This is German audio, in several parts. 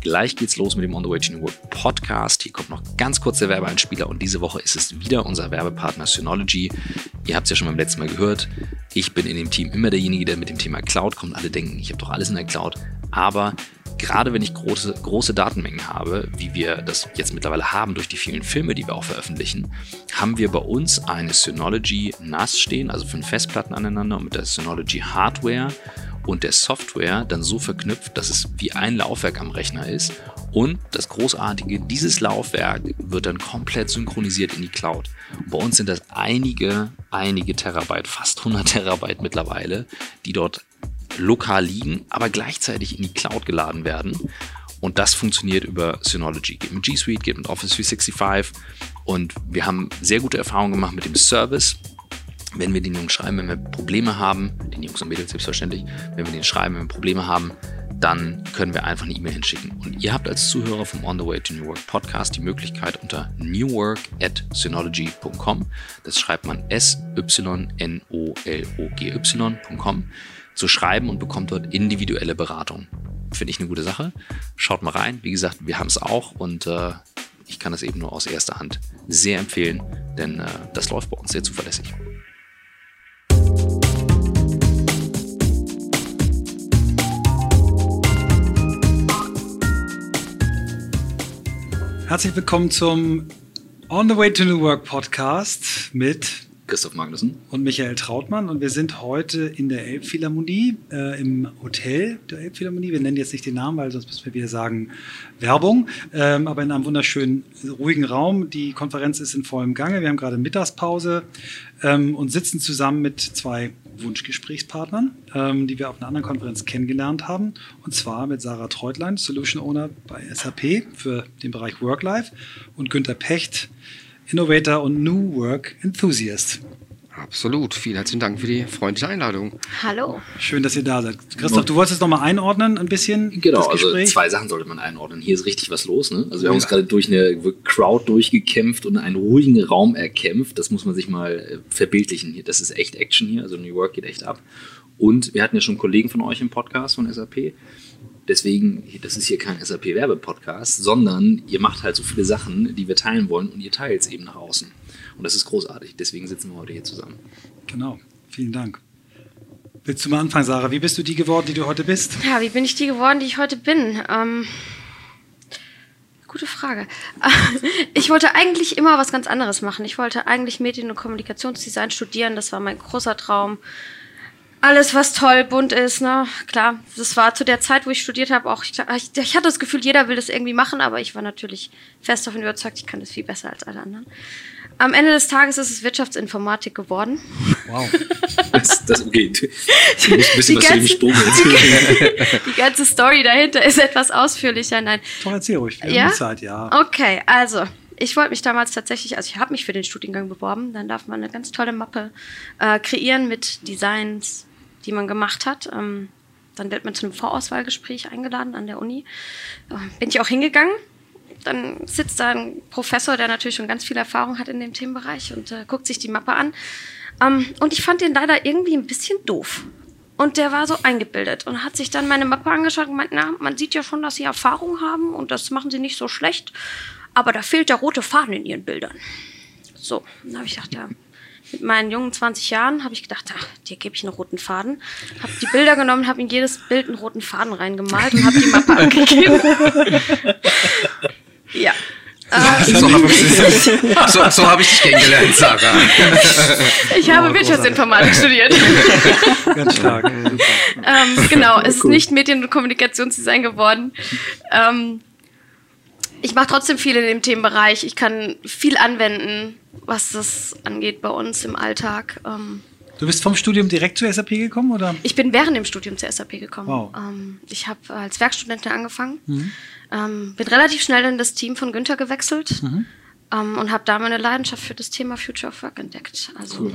Gleich geht's los mit dem On the Way to New Work Podcast. Hier kommt noch ganz kurz der Werbeeinspieler und diese Woche ist es wieder unser Werbepartner Synology. Ihr habt es ja schon beim letzten Mal gehört. Ich bin in dem Team immer derjenige, der mit dem Thema Cloud kommt. Alle denken, ich habe doch alles in der Cloud. Aber gerade wenn ich große, große Datenmengen habe, wie wir das jetzt mittlerweile haben durch die vielen Filme, die wir auch veröffentlichen, haben wir bei uns eine Synology NAS stehen, also fünf Festplatten aneinander und mit der Synology Hardware und der Software dann so verknüpft, dass es wie ein Laufwerk am Rechner ist. Und das Großartige, dieses Laufwerk wird dann komplett synchronisiert in die Cloud. Und bei uns sind das einige, einige Terabyte, fast 100 Terabyte mittlerweile, die dort lokal liegen, aber gleichzeitig in die Cloud geladen werden. Und das funktioniert über Synology. Geht mit G Suite, geht mit Office 365. Und wir haben sehr gute Erfahrungen gemacht mit dem Service. Wenn wir den Jungs schreiben, wenn wir Probleme haben, den Jungs und Mädels selbstverständlich, wenn wir den schreiben, wenn wir Probleme haben, dann können wir einfach eine E-Mail hinschicken. Und ihr habt als Zuhörer vom On the Way to New Work Podcast die Möglichkeit unter newwork at synology.com, das schreibt man S-Y-N-O-L-O-G-Y.com, zu schreiben und bekommt dort individuelle Beratung. Finde ich eine gute Sache. Schaut mal rein. Wie gesagt, wir haben es auch und äh, ich kann es eben nur aus erster Hand sehr empfehlen, denn äh, das läuft bei uns sehr zuverlässig. Herzlich willkommen zum On the Way to New Work Podcast mit Christoph Magnussen. Und Michael Trautmann. Und wir sind heute in der Elbphilharmonie, äh, im Hotel der Elbphilharmonie. Wir nennen jetzt nicht den Namen, weil sonst müssen wir wieder sagen Werbung. Ähm, aber in einem wunderschönen, ruhigen Raum. Die Konferenz ist in vollem Gange. Wir haben gerade Mittagspause ähm, und sitzen zusammen mit zwei Wunschgesprächspartnern, ähm, die wir auf einer anderen Konferenz kennengelernt haben. Und zwar mit Sarah Treutlein, Solution Owner bei SAP für den Bereich Work-Life und Günter Pecht, Innovator und New Work Enthusiast. Absolut. Vielen herzlichen Dank für die freundliche Einladung. Hallo. Schön, dass ihr da seid. Christoph, du wolltest es nochmal einordnen, ein bisschen. Genau, also zwei Sachen sollte man einordnen. Hier ist richtig was los. Ne? Also wir haben uns gerade durch eine Crowd durchgekämpft und einen ruhigen Raum erkämpft. Das muss man sich mal äh, verbildlichen. Das ist echt Action hier. Also New York geht echt ab. Und wir hatten ja schon Kollegen von euch im Podcast von SAP. Deswegen, das ist hier kein SAP-Werbe-Podcast, sondern ihr macht halt so viele Sachen, die wir teilen wollen und ihr teilt es eben nach außen. Und das ist großartig. Deswegen sitzen wir heute hier zusammen. Genau. Vielen Dank. Willst du mal anfangen, Sarah? Wie bist du die geworden, die du heute bist? Ja, wie bin ich die geworden, die ich heute bin? Ähm, gute Frage. Ich wollte eigentlich immer was ganz anderes machen. Ich wollte eigentlich Medien- und Kommunikationsdesign studieren. Das war mein großer Traum alles, was toll, bunt ist, ne? Klar, das war zu der Zeit, wo ich studiert habe, auch, ich, ich, hatte das Gefühl, jeder will das irgendwie machen, aber ich war natürlich fest davon überzeugt, ich kann das viel besser als alle anderen. Am Ende des Tages ist es Wirtschaftsinformatik geworden. Wow. Das, das okay. Du musst ein bisschen die was ganze, zu dem erzählen. Die ganze Story dahinter ist etwas ausführlicher. Nein. Doch, erzähl ruhig. Wir ja? haben Zeit, ja. Okay, also ich wollte mich damals tatsächlich, also ich habe mich für den Studiengang beworben, dann darf man eine ganz tolle Mappe äh, kreieren mit Designs, die man gemacht hat. Ähm, dann wird man zu einem Vorauswahlgespräch eingeladen an der Uni. Äh, bin ich auch hingegangen. Dann sitzt da ein Professor, der natürlich schon ganz viel Erfahrung hat in dem Themenbereich und äh, guckt sich die Mappe an. Ähm, und ich fand den leider irgendwie ein bisschen doof. Und der war so eingebildet und hat sich dann meine Mappe angeschaut und meint, na, man sieht ja schon, dass sie Erfahrung haben und das machen sie nicht so schlecht. Aber da fehlt der rote Faden in ihren Bildern. So, dann habe ich gedacht, ja, mit meinen jungen 20 Jahren habe ich gedacht, ach, dir gebe ich einen roten Faden. Habe die Bilder genommen, habe in jedes Bild einen roten Faden reingemalt und habe die Mappe angegeben. ja. So habe ich, so, so hab ich dich kennengelernt, Sarah. Ich habe oh, Wirtschaftsinformatik studiert. Ganz stark. ähm, genau, es ist nicht Medien- und Kommunikationsdesign geworden. Ähm, ich mache trotzdem viel in dem Themenbereich. Ich kann viel anwenden was das angeht bei uns im Alltag. Ähm, du bist vom Studium direkt zur SAP gekommen, oder? Ich bin während dem Studium zur SAP gekommen. Wow. Ähm, ich habe als Werkstudentin angefangen, mhm. ähm, bin relativ schnell in das Team von Günther gewechselt mhm. ähm, und habe da meine Leidenschaft für das Thema Future of Work entdeckt. Also cool.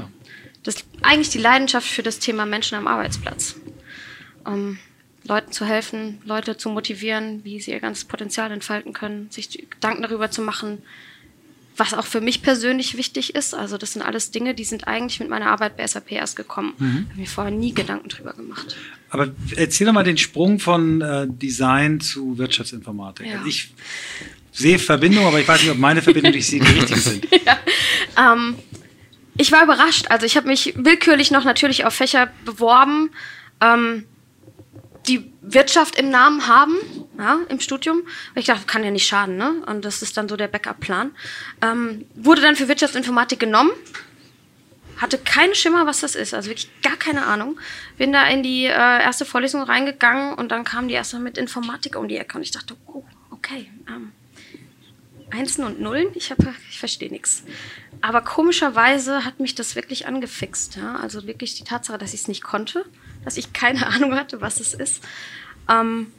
das, eigentlich die Leidenschaft für das Thema Menschen am Arbeitsplatz. Leuten zu helfen, Leute zu motivieren, wie sie ihr ganzes Potenzial entfalten können, sich Gedanken darüber zu machen, was auch für mich persönlich wichtig ist. Also das sind alles Dinge, die sind eigentlich mit meiner Arbeit bei SAP erst gekommen. Mhm. Habe mir vorher nie Gedanken drüber gemacht. Aber erzähl doch mal den Sprung von äh, Design zu Wirtschaftsinformatik. Ja. Also ich sehe Verbindungen, aber ich weiß nicht, ob meine Verbindungen, die ich sehe, die richtigen sind. ja. ähm, ich war überrascht. Also ich habe mich willkürlich noch natürlich auf Fächer beworben, ähm, die Wirtschaft im Namen haben, ja, im Studium. Ich dachte, kann ja nicht schaden, ne? Und das ist dann so der Backup-Plan. Ähm, wurde dann für Wirtschaftsinformatik genommen. Hatte keinen Schimmer, was das ist, also wirklich gar keine Ahnung. Bin da in die äh, erste Vorlesung reingegangen und dann kam die erste mit Informatik um die Ecke und ich dachte, oh, okay, ähm, Einsen und Nullen, ich, ich verstehe nichts. Aber komischerweise hat mich das wirklich angefixt. Ja? Also wirklich die Tatsache, dass ich es nicht konnte, dass ich keine Ahnung hatte, was es ist. Ähm,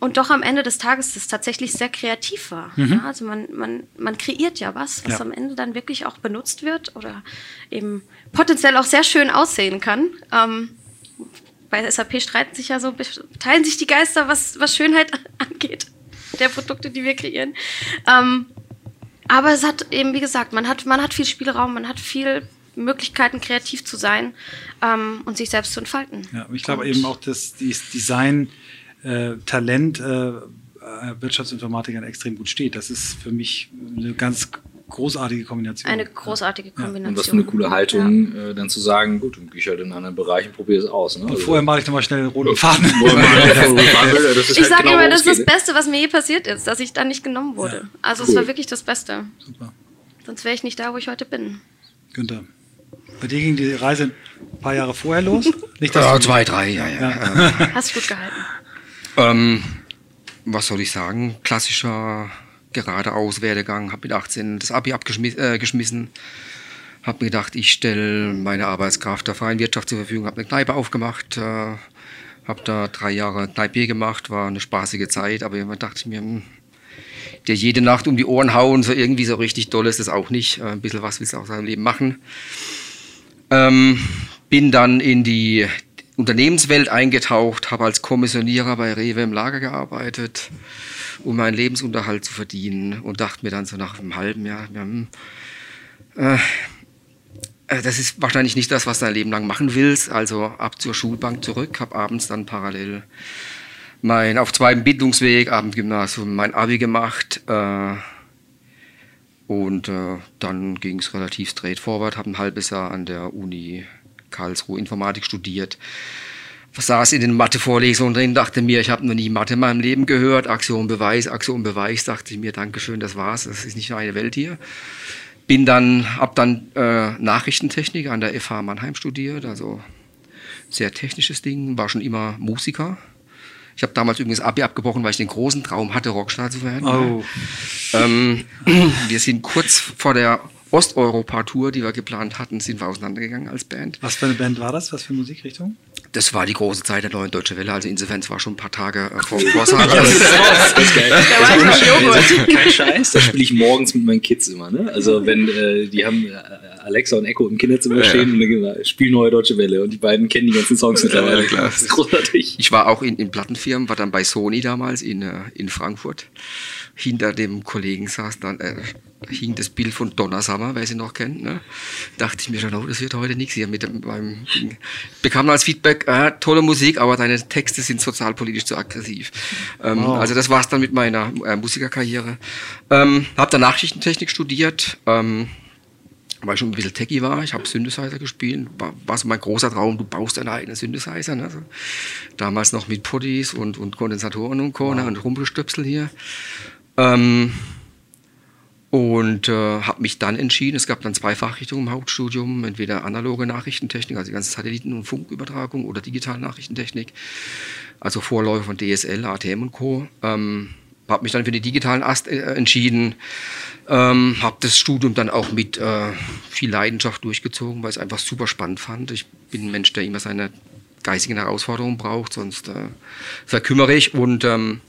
und doch am Ende des Tages das tatsächlich sehr kreativ war. Mhm. Ja, also man, man, man kreiert ja was, was ja. am Ende dann wirklich auch benutzt wird oder eben potenziell auch sehr schön aussehen kann. Ähm, bei SAP streiten sich ja so, teilen sich die Geister, was, was Schönheit angeht, der Produkte, die wir kreieren. Ähm, aber es hat eben, wie gesagt, man hat, man hat viel Spielraum, man hat viel Möglichkeiten, kreativ zu sein ähm, und sich selbst zu entfalten. Ja, ich glaube eben auch, dass dieses Design, äh, Talent, äh, Wirtschaftsinformatikern extrem gut steht. Das ist für mich eine ganz großartige Kombination. Eine großartige Kombination. Ja. Und was für eine coole Haltung, ja. äh, dann zu sagen, gut, dann gehe ich halt in anderen Bereichen, probiere es aus. Ne? Und also, vorher mache ich nochmal schnell einen roten Faden. ich halt sage genau, immer, das ist das Beste, was mir je passiert ist, dass ich dann nicht genommen wurde. Ja. Also cool. es war wirklich das Beste. Super. Sonst wäre ich nicht da, wo ich heute bin. Günther. Bei dir ging die Reise ein paar Jahre vorher los? Nicht, ja, zwei, drei, ja, ja. ja. Hast du gut gehalten. Ähm, was soll ich sagen? Klassischer geradeaus Werdegang. Habe mit 18 das Abi abgeschmissen. Äh, habe mir gedacht, ich stelle meine Arbeitskraft der freien Wirtschaft zur Verfügung. Habe eine Kneipe aufgemacht. Äh, habe da drei Jahre Kneipe gemacht. War eine spaßige Zeit. Aber irgendwann dachte ich mir, hm, der jede Nacht um die Ohren hauen, so irgendwie so richtig toll ist das auch nicht. Äh, ein bisschen was willst du auch seinem Leben machen. Ähm, bin dann in die Unternehmenswelt eingetaucht, habe als Kommissionierer bei Rewe im Lager gearbeitet, um meinen Lebensunterhalt zu verdienen und dachte mir dann so nach einem halben Jahr, ja, hm, äh, äh, das ist wahrscheinlich nicht das, was du dein Leben lang machen willst. Also ab zur Schulbank zurück, habe abends dann parallel mein auf zweiten Bildungsweg, Abendgymnasium, mein Abi gemacht. Äh, und äh, dann ging es relativ straightforward, habe ein halbes Jahr an der Uni Karlsruhe Informatik studiert. Saß in den Mathe-Vorlesungen drin, dachte mir, ich habe noch nie Mathe in meinem Leben gehört. Aktion Beweis, Aktion Beweis, dachte ich mir, Dankeschön, das war's, das ist nicht eine Welt hier. Bin dann, habe dann äh, Nachrichtentechnik an der FH Mannheim studiert, also sehr technisches Ding, war schon immer Musiker. Ich habe damals übrigens Abi abgebrochen, weil ich den großen Traum hatte, Rockstar zu werden. Oh. Ähm, wir sind kurz vor der Osteuropa-Tour, die wir geplant hatten, sind wir auseinandergegangen als Band. Was für eine Band war das? Was für Musikrichtung? Das war die große Zeit der neuen Deutsche Welle, also insofern, es war schon ein paar Tage äh, vor dem Vorsage. das, ist, das ist geil. Das ist kein Scheiß, das spiele ich morgens mit meinen Kids immer. Ne? Also wenn äh, die haben äh, Alexa und Echo im Kinderzimmer stehen ja. und dann spielen neue Deutsche Welle und die beiden kennen die ganzen Songs mittlerweile. Ja, klar. Das ist großartig. Ich war auch in, in Plattenfirmen, war dann bei Sony damals in, äh, in Frankfurt. Hinter dem Kollegen saß dann äh, hing das Bild von Donna Summer, wer sie noch kennt. Ne? Dachte ich mir schon, oh, das wird heute nichts hier mit dem, meinem Ding. Bekam als Feedback, äh, tolle Musik, aber deine Texte sind sozialpolitisch zu aggressiv. Ähm, wow. Also das war's dann mit meiner äh, Musikerkarriere. Ähm, habe dann Nachrichtentechnik studiert. Ähm, weil ich schon ein bisschen techy war. Ich habe Synthesizer gespielt. War, war so mein großer Traum, du baust deine eigenen Synthesizer. Ne? Also damals noch mit Putties und, und Kondensatoren und Co. Ne? Wow. und Rumpelstöpsel hier. Ähm, und äh, habe mich dann entschieden, es gab dann zwei Fachrichtungen im Hauptstudium, entweder analoge Nachrichtentechnik, also die ganze Satelliten- und Funkübertragung oder digitale Nachrichtentechnik, also Vorläufer von DSL, ATM und Co. Ähm, habe mich dann für den digitalen Ast äh, entschieden, ähm, habe das Studium dann auch mit äh, viel Leidenschaft durchgezogen, weil ich es einfach super spannend fand. Ich bin ein Mensch, der immer seine geistigen Herausforderungen braucht, sonst äh, verkümmere ich und ähm,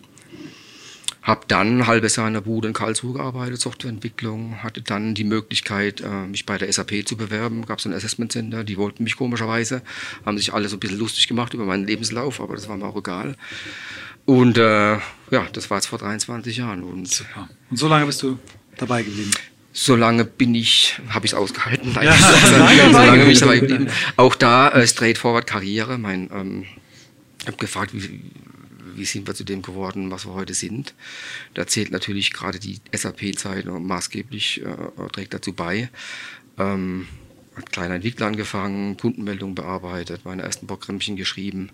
habe dann ein halbes Jahr in der Bude in Karlsruhe gearbeitet, Softwareentwicklung, hatte dann die Möglichkeit, äh, mich bei der SAP zu bewerben. Gab es ein Assessment Center, die wollten mich komischerweise, haben sich alle so ein bisschen lustig gemacht über meinen Lebenslauf, aber das war mir auch egal. Und äh, ja, das war jetzt vor 23 Jahren. Und, Super. und so lange bist du dabei geblieben? Solange bin ich, habe ich es ausgehalten. Nein, Ja, solange, lange bin ich dabei geblieben. Auch da äh, straightforward Karriere. Mein, ähm, ich habe gefragt, wie, wie sind wir zu dem geworden, was wir heute sind. Da zählt natürlich gerade die SAP-Zeit maßgeblich, äh, trägt dazu bei. Ähm, als kleiner Entwickler angefangen, Kundenmeldungen bearbeitet, meine ersten Programmchen geschrieben.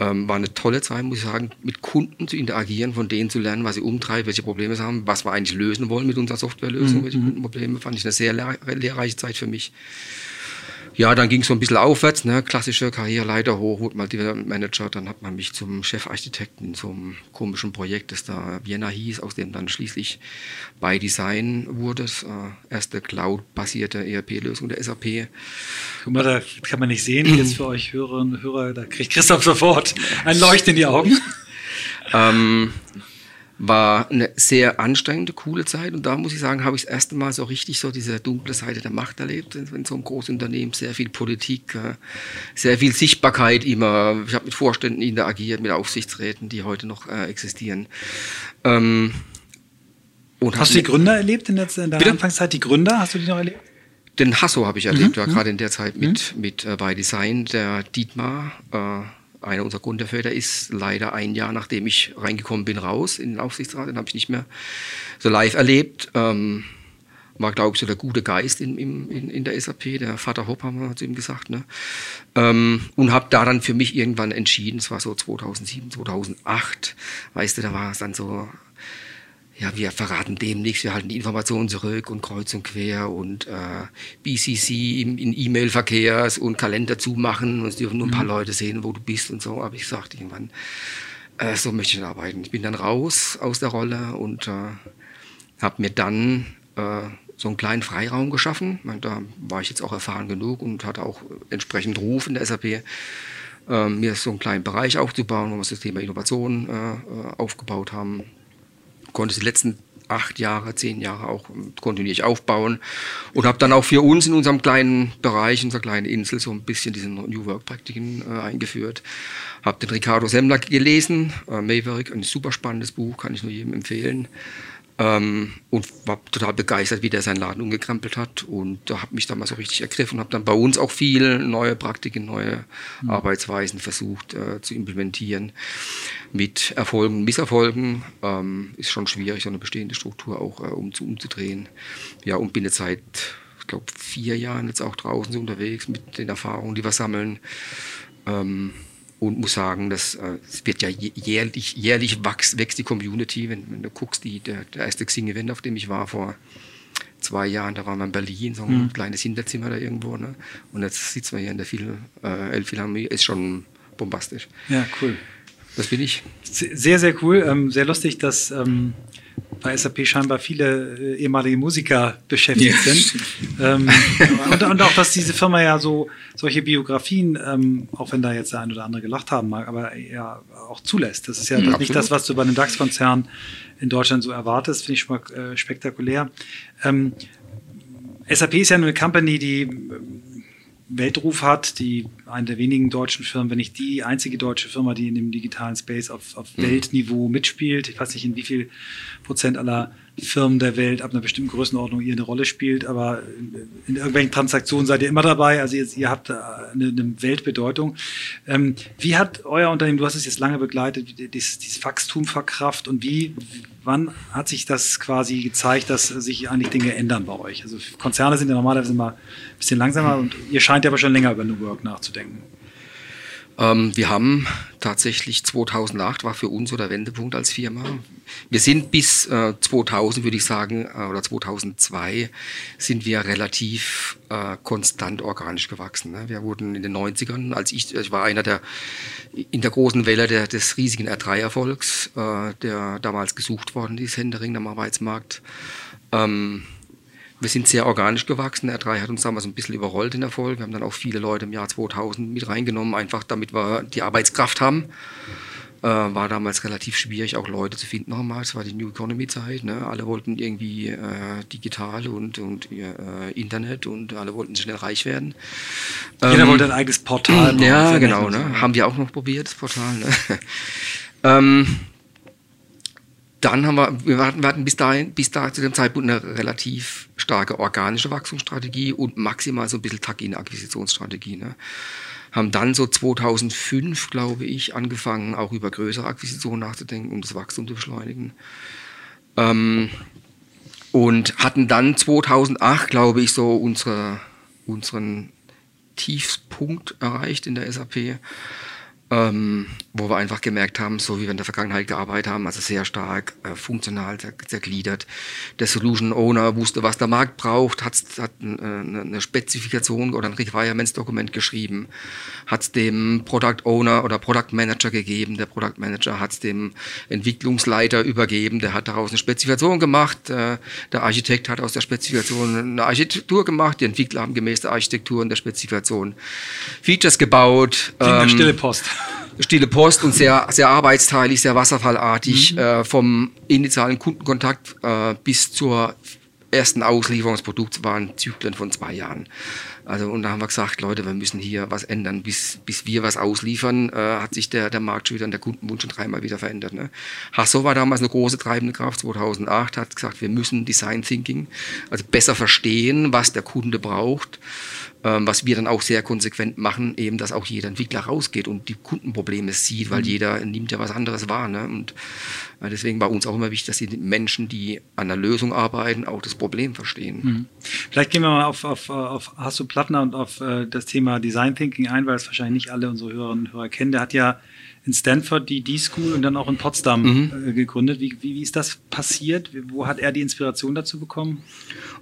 Ähm, war eine tolle Zeit, muss ich sagen, mit Kunden zu interagieren, von denen zu lernen, was sie umtreibt, welche Probleme sie haben, was wir eigentlich lösen wollen mit unserer Softwarelösung, welche Kundenprobleme, fand ich eine sehr lehr lehrreiche Zeit für mich. Ja, dann ging es so ein bisschen aufwärts, ne? klassische Karriereleiter hoch, wurde mal Development Manager, dann hat man mich zum Chefarchitekten einem komischen Projekt, das da Vienna hieß, aus dem dann schließlich bei Design wurde, das äh, erste Cloud-basierte ERP-Lösung der SAP. Guck mal, da kann man nicht sehen. Jetzt für euch Hörerinnen und Hörer, da kriegt Christoph sofort ein Leuchten in die Augen. Ähm, war eine sehr anstrengende, coole Zeit und da muss ich sagen, habe ich das erste Mal so richtig so diese dunkle Seite der Macht erlebt in so einem Großunternehmen, sehr viel Politik, äh, sehr viel Sichtbarkeit immer. Ich habe mit Vorständen interagiert, mit Aufsichtsräten, die heute noch äh, existieren. Ähm, Hast du die Gründer erlebt in der, in der? Anfangszeit? Die Gründer, hast du die noch erlebt? Den Hasso habe ich erlebt, ja, gerade in der Zeit mit, mit äh, bei Design. Der Dietmar, äh, einer unserer Gründerväter, ist leider ein Jahr, nachdem ich reingekommen bin, raus in den Aufsichtsrat. Den habe ich nicht mehr so live erlebt. Ähm, war, glaube ich, so der gute Geist in, in, in, der SAP. Der Vater Hopp haben wir zu ihm gesagt. Ne? Ähm, und habe da dann für mich irgendwann entschieden, es war so 2007, 2008, weißt du, da war es dann so, ja, wir verraten dem nichts, wir halten die Informationen zurück und kreuz und quer und äh, BCC im, in E-Mail-Verkehrs und Kalender zumachen und es dürfen nur ein paar Leute sehen, wo du bist und so. Aber ich sagte irgendwann, äh, so möchte ich nicht arbeiten. Ich bin dann raus aus der Rolle und äh, habe mir dann äh, so einen kleinen Freiraum geschaffen. Meine, Da war ich jetzt auch erfahren genug und hatte auch entsprechend Ruf in der SAP, äh, mir so einen kleinen Bereich aufzubauen, wo wir das Thema Innovation äh, äh, aufgebaut haben konnte die letzten acht Jahre, zehn Jahre auch kontinuierlich aufbauen und habe dann auch für uns in unserem kleinen Bereich, unserer kleinen Insel, so ein bisschen diese New Work-Praktiken äh, eingeführt. Habe den Ricardo Semmler gelesen, äh, Maverick, ein super spannendes Buch, kann ich nur jedem empfehlen. Ähm, und war total begeistert, wie der seinen Laden umgekrempelt hat. Und da habe mich dann mal so richtig ergriffen und habe dann bei uns auch viel neue Praktiken, neue Arbeitsweisen versucht äh, zu implementieren. Mit Erfolgen und Misserfolgen ähm, ist schon schwierig, so eine bestehende Struktur auch äh, um, umzudrehen. Ja, und bin jetzt seit, ich glaube, vier Jahren jetzt auch draußen so unterwegs mit den Erfahrungen, die wir sammeln. Ähm, und muss sagen, dass äh, es wird ja jä- jährlich, jährlich wächst, wächst die Community. Wenn, wenn du guckst, die, der, der erste Xing-Event, auf dem ich war vor zwei Jahren, da waren wir in Berlin, so ein kleines Hinterzimmer da irgendwo. Ne? Und jetzt sitzen wir hier in der Phil, äh, Elbphilharmonie, ist schon bombastisch. Ja, cool. Das bin ich. Sehr, sehr cool. Ähm, sehr lustig, dass ähm, bei SAP scheinbar viele äh, ehemalige Musiker beschäftigt sind. Ähm, und, und auch, dass diese Firma ja so solche Biografien, ähm, auch wenn da jetzt der ein oder andere gelacht haben mag, aber ja auch zulässt. Das ist ja Mhm, nicht das, was du bei einem DAX-Konzern in Deutschland so erwartest, finde ich schon mal äh, spektakulär. Ähm, SAP ist ja eine Company, die Weltruf hat, die eine der wenigen deutschen Firmen, wenn nicht die einzige deutsche Firma, die in dem digitalen Space auf, auf Weltniveau mitspielt. Ich weiß nicht, in wie viel Prozent aller Firmen der Welt ab einer bestimmten Größenordnung ihr eine Rolle spielt, aber in, irgendwelchen Transaktionen seid ihr immer dabei. Also ihr, ihr habt eine, eine Weltbedeutung. Ähm, wie hat euer Unternehmen, du hast es jetzt lange begleitet, dieses, dieses Wachstum verkraft und wie, wann hat sich das quasi gezeigt, dass sich eigentlich Dinge ändern bei euch? Also Konzerne sind ja normalerweise immer ein bisschen langsamer und ihr scheint ja aber schon länger über New Work nachzudenken. Ähm, wir haben tatsächlich 2008 war für uns so der Wendepunkt als Firma. Wir sind bis äh, 2000, würde ich sagen, äh, oder 2002 sind wir relativ äh, konstant organisch gewachsen. Ne? Wir wurden in den 90ern, als ich, ich war einer der in der großen Welle der, des riesigen R3-Erfolgs, äh, der damals gesucht worden ist, Händering am Arbeitsmarkt. Ähm, wir sind sehr organisch gewachsen. R3 hat uns damals ein bisschen überrollt in Erfolg. Wir haben dann auch viele Leute im Jahr 2000 mit reingenommen, einfach damit wir die Arbeitskraft haben. Äh, war damals relativ schwierig, auch Leute zu finden nochmal. Es war die New Economy-Zeit. Ne? Alle wollten irgendwie äh, digital und, und äh, Internet und alle wollten schnell reich werden. Jeder Ähm, wollte ein eigenes Portal ja, genau. Ne? Haben wir auch noch probiert, das Portal. Ne? ähm, dann haben wir, wir hatten, bis dahin, bis dahin zu dem Zeitpunkt eine relativ starke organische Wachstumsstrategie und maximal so ein bisschen Tuck-in-Akquisitionsstrategie. Ne? Haben dann so 2005, glaube ich, angefangen, auch über größere Akquisitionen nachzudenken, um das Wachstum zu beschleunigen. Ähm, und hatten dann 2008, glaube ich, so unsere, unseren Tiefspunkt erreicht in der SAP ähm, wo wir einfach gemerkt haben, so wie wir in der Vergangenheit gearbeitet haben, also sehr stark äh, funktional zergliedert. Der Solution Owner wusste, was der Markt braucht, hat, hat äh, eine Spezifikation oder ein Requirements-Dokument geschrieben, hat es dem Product Owner oder Product Manager gegeben, der Product Manager hat es dem Entwicklungsleiter übergeben, der hat daraus eine Spezifikation gemacht, äh, der Architekt hat aus der Spezifikation eine Architektur gemacht, die Entwickler haben gemäß der Architektur und der Spezifikation Features gebaut. Ähm, stille Post stille Post und sehr, sehr arbeitsteilig, sehr wasserfallartig, mhm. äh, vom initialen Kundenkontakt äh, bis zur ersten Auslieferung des Produkts waren Zyklen von zwei Jahren. Also und da haben wir gesagt, Leute, wir müssen hier was ändern. Bis, bis wir was ausliefern, äh, hat sich der, der Markt schon wieder und der Kundenwunsch schon dreimal wieder verändert. Ne? Hasso war damals eine große treibende Kraft, 2008 hat gesagt, wir müssen Design Thinking, also besser verstehen, was der Kunde braucht ähm, was wir dann auch sehr konsequent machen, eben, dass auch jeder Entwickler rausgeht und die Kundenprobleme sieht, weil mhm. jeder nimmt ja was anderes wahr. Ne? Und deswegen war uns auch immer wichtig, dass die Menschen, die an der Lösung arbeiten, auch das Problem verstehen. Mhm. Vielleicht gehen wir mal auf, auf, auf Hasso Plattner und auf äh, das Thema Design Thinking ein, weil es wahrscheinlich nicht alle unsere Hörerinnen und Hörer kennen. Der hat ja in Stanford die D-School und dann auch in Potsdam mhm. äh, gegründet. Wie, wie, wie, ist das passiert? Wo hat er die Inspiration dazu bekommen?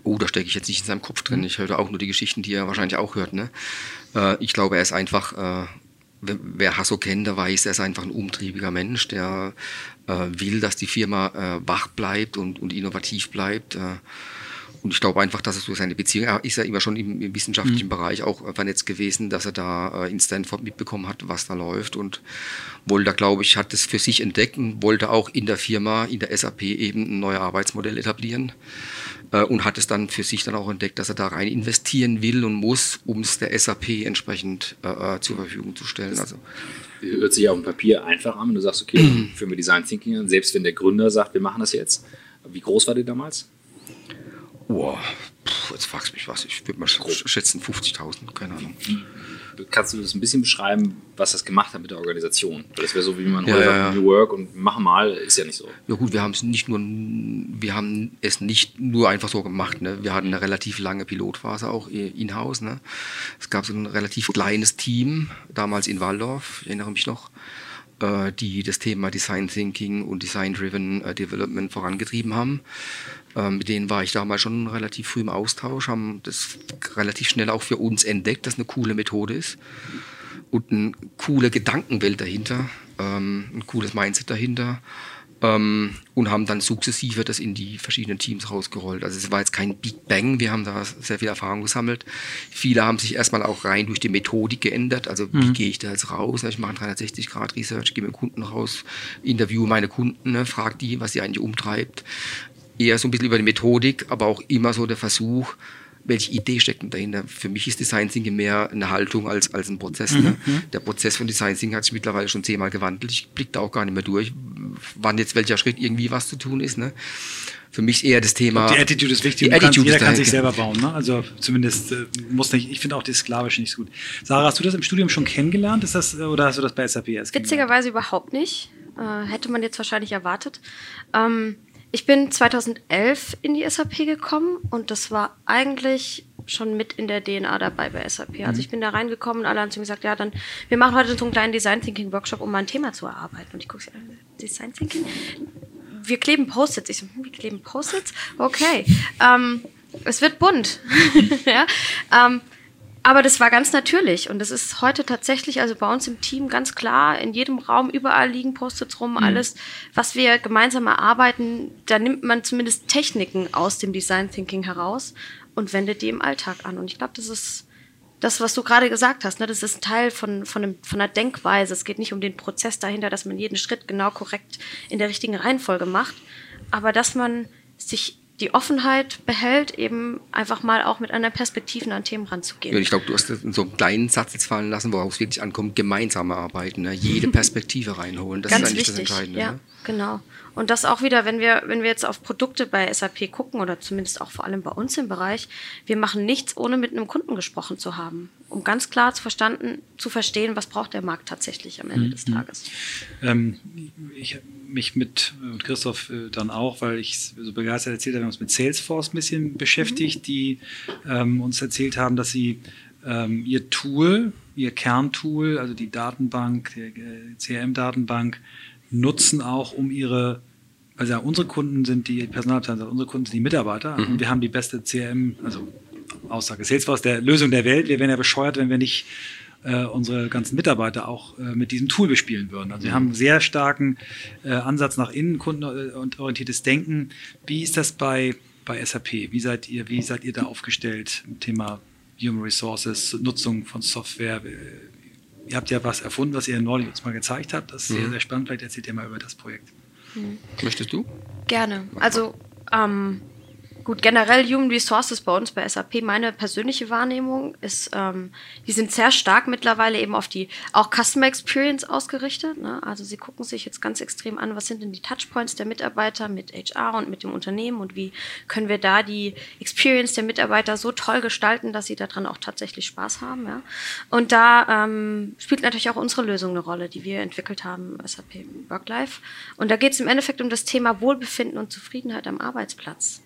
Oh, da stecke ich jetzt nicht in seinem Kopf drin. Ich höre auch nur die Geschichten, die er wahrscheinlich auch hört. Ne? Äh, ich glaube, er ist einfach, äh, wer Hasso kennt, der weiß, er ist einfach ein umtriebiger Mensch, der äh, will, dass die Firma äh, wach bleibt und, und innovativ bleibt. Äh, und ich glaube einfach, dass es durch seine Beziehung, er ist ja immer schon im, im wissenschaftlichen mhm. Bereich auch vernetzt gewesen, dass er da äh, in Stanford mitbekommen hat, was da läuft und wollte, glaube ich, hat es für sich entdeckt und wollte auch in der Firma, in der SAP eben ein neues Arbeitsmodell etablieren äh, und hat es dann für sich dann auch entdeckt, dass er da rein investieren will und muss, um es der SAP entsprechend äh, äh, zur Verfügung zu stellen. Also hört sich auf dem Papier einfach an, wenn du sagst, okay, für wir Design Thinking an, selbst wenn der Gründer sagt, wir machen das jetzt. Wie groß war der damals? Oh, jetzt fragst du mich was. Ich würde mal schätzen 50.000, keine Ahnung. Kannst du das ein bisschen beschreiben, was das gemacht hat mit der Organisation? Das wäre so, wie man heute ja, ja. New Work und machen mal, ist ja nicht so. Ja gut, wir haben es nicht nur, wir haben es nicht nur einfach so gemacht. Ne? Wir hatten eine relativ lange Pilotphase auch in-house. Ne? Es gab so ein relativ kleines Team, damals in Waldorf, ich erinnere mich noch äh, die das Thema Design Thinking und Design-Driven äh, Development vorangetrieben haben. Ähm, mit denen war ich damals schon relativ früh im Austausch, haben das relativ schnell auch für uns entdeckt, dass eine coole Methode ist und eine coole Gedankenwelt dahinter, ähm, ein cooles Mindset dahinter ähm, und haben dann sukzessive das in die verschiedenen Teams rausgerollt. Also es war jetzt kein Big Bang, wir haben da sehr viel Erfahrung gesammelt. Viele haben sich erstmal auch rein durch die Methodik geändert. Also wie mhm. gehe ich da jetzt raus? Ich mache 360-Grad-Research, gehe mit dem Kunden raus, interview meine Kunden, ne, frage die, was sie eigentlich umtreibt eher so ein bisschen über die Methodik, aber auch immer so der Versuch, welche Idee steckt denn dahinter? Für mich ist Design Thinking mehr eine Haltung als, als ein Prozess. Ne? Mhm. Ne? Der Prozess von Design Thinking hat sich mittlerweile schon zehnmal gewandelt. Ich blicke da auch gar nicht mehr durch, wann jetzt welcher Schritt irgendwie was zu tun ist. Ne? Für mich eher das Thema. Die Attitude ist wichtig. Die Attitude jeder kann sich selber bauen. Ne? Also zumindest äh, muss nicht. Ich finde auch die Sklavisch nicht so gut. Sarah, hast du das im Studium schon kennengelernt? Ist das, oder hast du das bei SAP erst Witzigerweise überhaupt nicht. Äh, hätte man jetzt wahrscheinlich erwartet. Ähm, ich bin 2011 in die SAP gekommen und das war eigentlich schon mit in der DNA dabei bei SAP. Also mhm. ich bin da reingekommen und alle haben zu mir gesagt, ja, dann, wir machen heute so einen kleinen Design Thinking Workshop, um mal ein Thema zu erarbeiten. Und ich gucke, Design Thinking? Wir kleben Post-its. Ich so, hm, wir kleben Post-its? Okay. Ähm, es wird bunt. ja. Ähm, aber das war ganz natürlich und das ist heute tatsächlich, also bei uns im Team ganz klar, in jedem Raum, überall liegen Post-its rum, mhm. alles, was wir gemeinsam erarbeiten, da nimmt man zumindest Techniken aus dem Design Thinking heraus und wendet die im Alltag an. Und ich glaube, das ist das, was du gerade gesagt hast, ne? das ist ein Teil von, von, einem, von einer Denkweise. Es geht nicht um den Prozess dahinter, dass man jeden Schritt genau korrekt in der richtigen Reihenfolge macht, aber dass man sich die Offenheit behält, eben einfach mal auch mit einer Perspektive an Themen ranzugehen. Ja, ich glaube, du hast so einen kleinen Satz jetzt fallen lassen, worauf es wirklich ankommt, gemeinsame Arbeiten, ne? jede Perspektive reinholen. Das Ganz ist eigentlich wichtig, das Entscheidende. Ja, Ne? genau. Und das auch wieder, wenn wir, wenn wir jetzt auf Produkte bei SAP gucken oder zumindest auch vor allem bei uns im Bereich, wir machen nichts, ohne mit einem Kunden gesprochen zu haben, um ganz klar zu, verstanden, zu verstehen, was braucht der Markt tatsächlich am Ende des Tages. Ähm, ich habe mich mit und Christoph äh, dann auch, weil ich so begeistert erzählt habe, haben uns mit Salesforce ein bisschen beschäftigt, die ähm, uns erzählt haben, dass sie ähm, ihr Tool, ihr Kerntool, also die Datenbank, die CRM-Datenbank, nutzen auch, um ihre also unsere Kunden sind die Personalabteilung, also unsere Kunden sind die Mitarbeiter und wir haben die beste CRM, also Aussage Salesforce, der Lösung der Welt. Wir wären ja bescheuert, wenn wir nicht äh, unsere ganzen Mitarbeiter auch äh, mit diesem Tool bespielen würden. Also wir haben einen sehr starken äh, Ansatz nach innen, kundenorientiertes Denken. Wie ist das bei, bei SAP? Wie seid ihr, wie seid ihr da aufgestellt im Thema Human Resources, Nutzung von Software? Ihr habt ja was erfunden, was ihr neulich uns mal gezeigt habt. Das ist sehr, sehr spannend. Vielleicht erzählt ihr mal über das Projekt. Möchtest du? Gerne. Also ähm, gut, generell Human Resources bei uns bei SAP, meine persönliche Wahrnehmung ist, ähm, die sind sehr stark mittlerweile eben auf die auch Customer Experience ausgerichtet. Ne? Also sie gucken sich jetzt ganz extrem an, was sind denn die Touchpoints der Mitarbeiter mit HR und mit dem Unternehmen und wie können wir da die Experience der Mitarbeiter so toll gestalten, dass sie daran auch tatsächlich Spaß haben. Ja? Und da ähm, spielt natürlich auch unsere Lösung eine Rolle, die wir entwickelt haben, SAP Worklife. Und da geht es im Endeffekt um das Thema Wohlbefinden und Zufriedenheit am Arbeitsplatz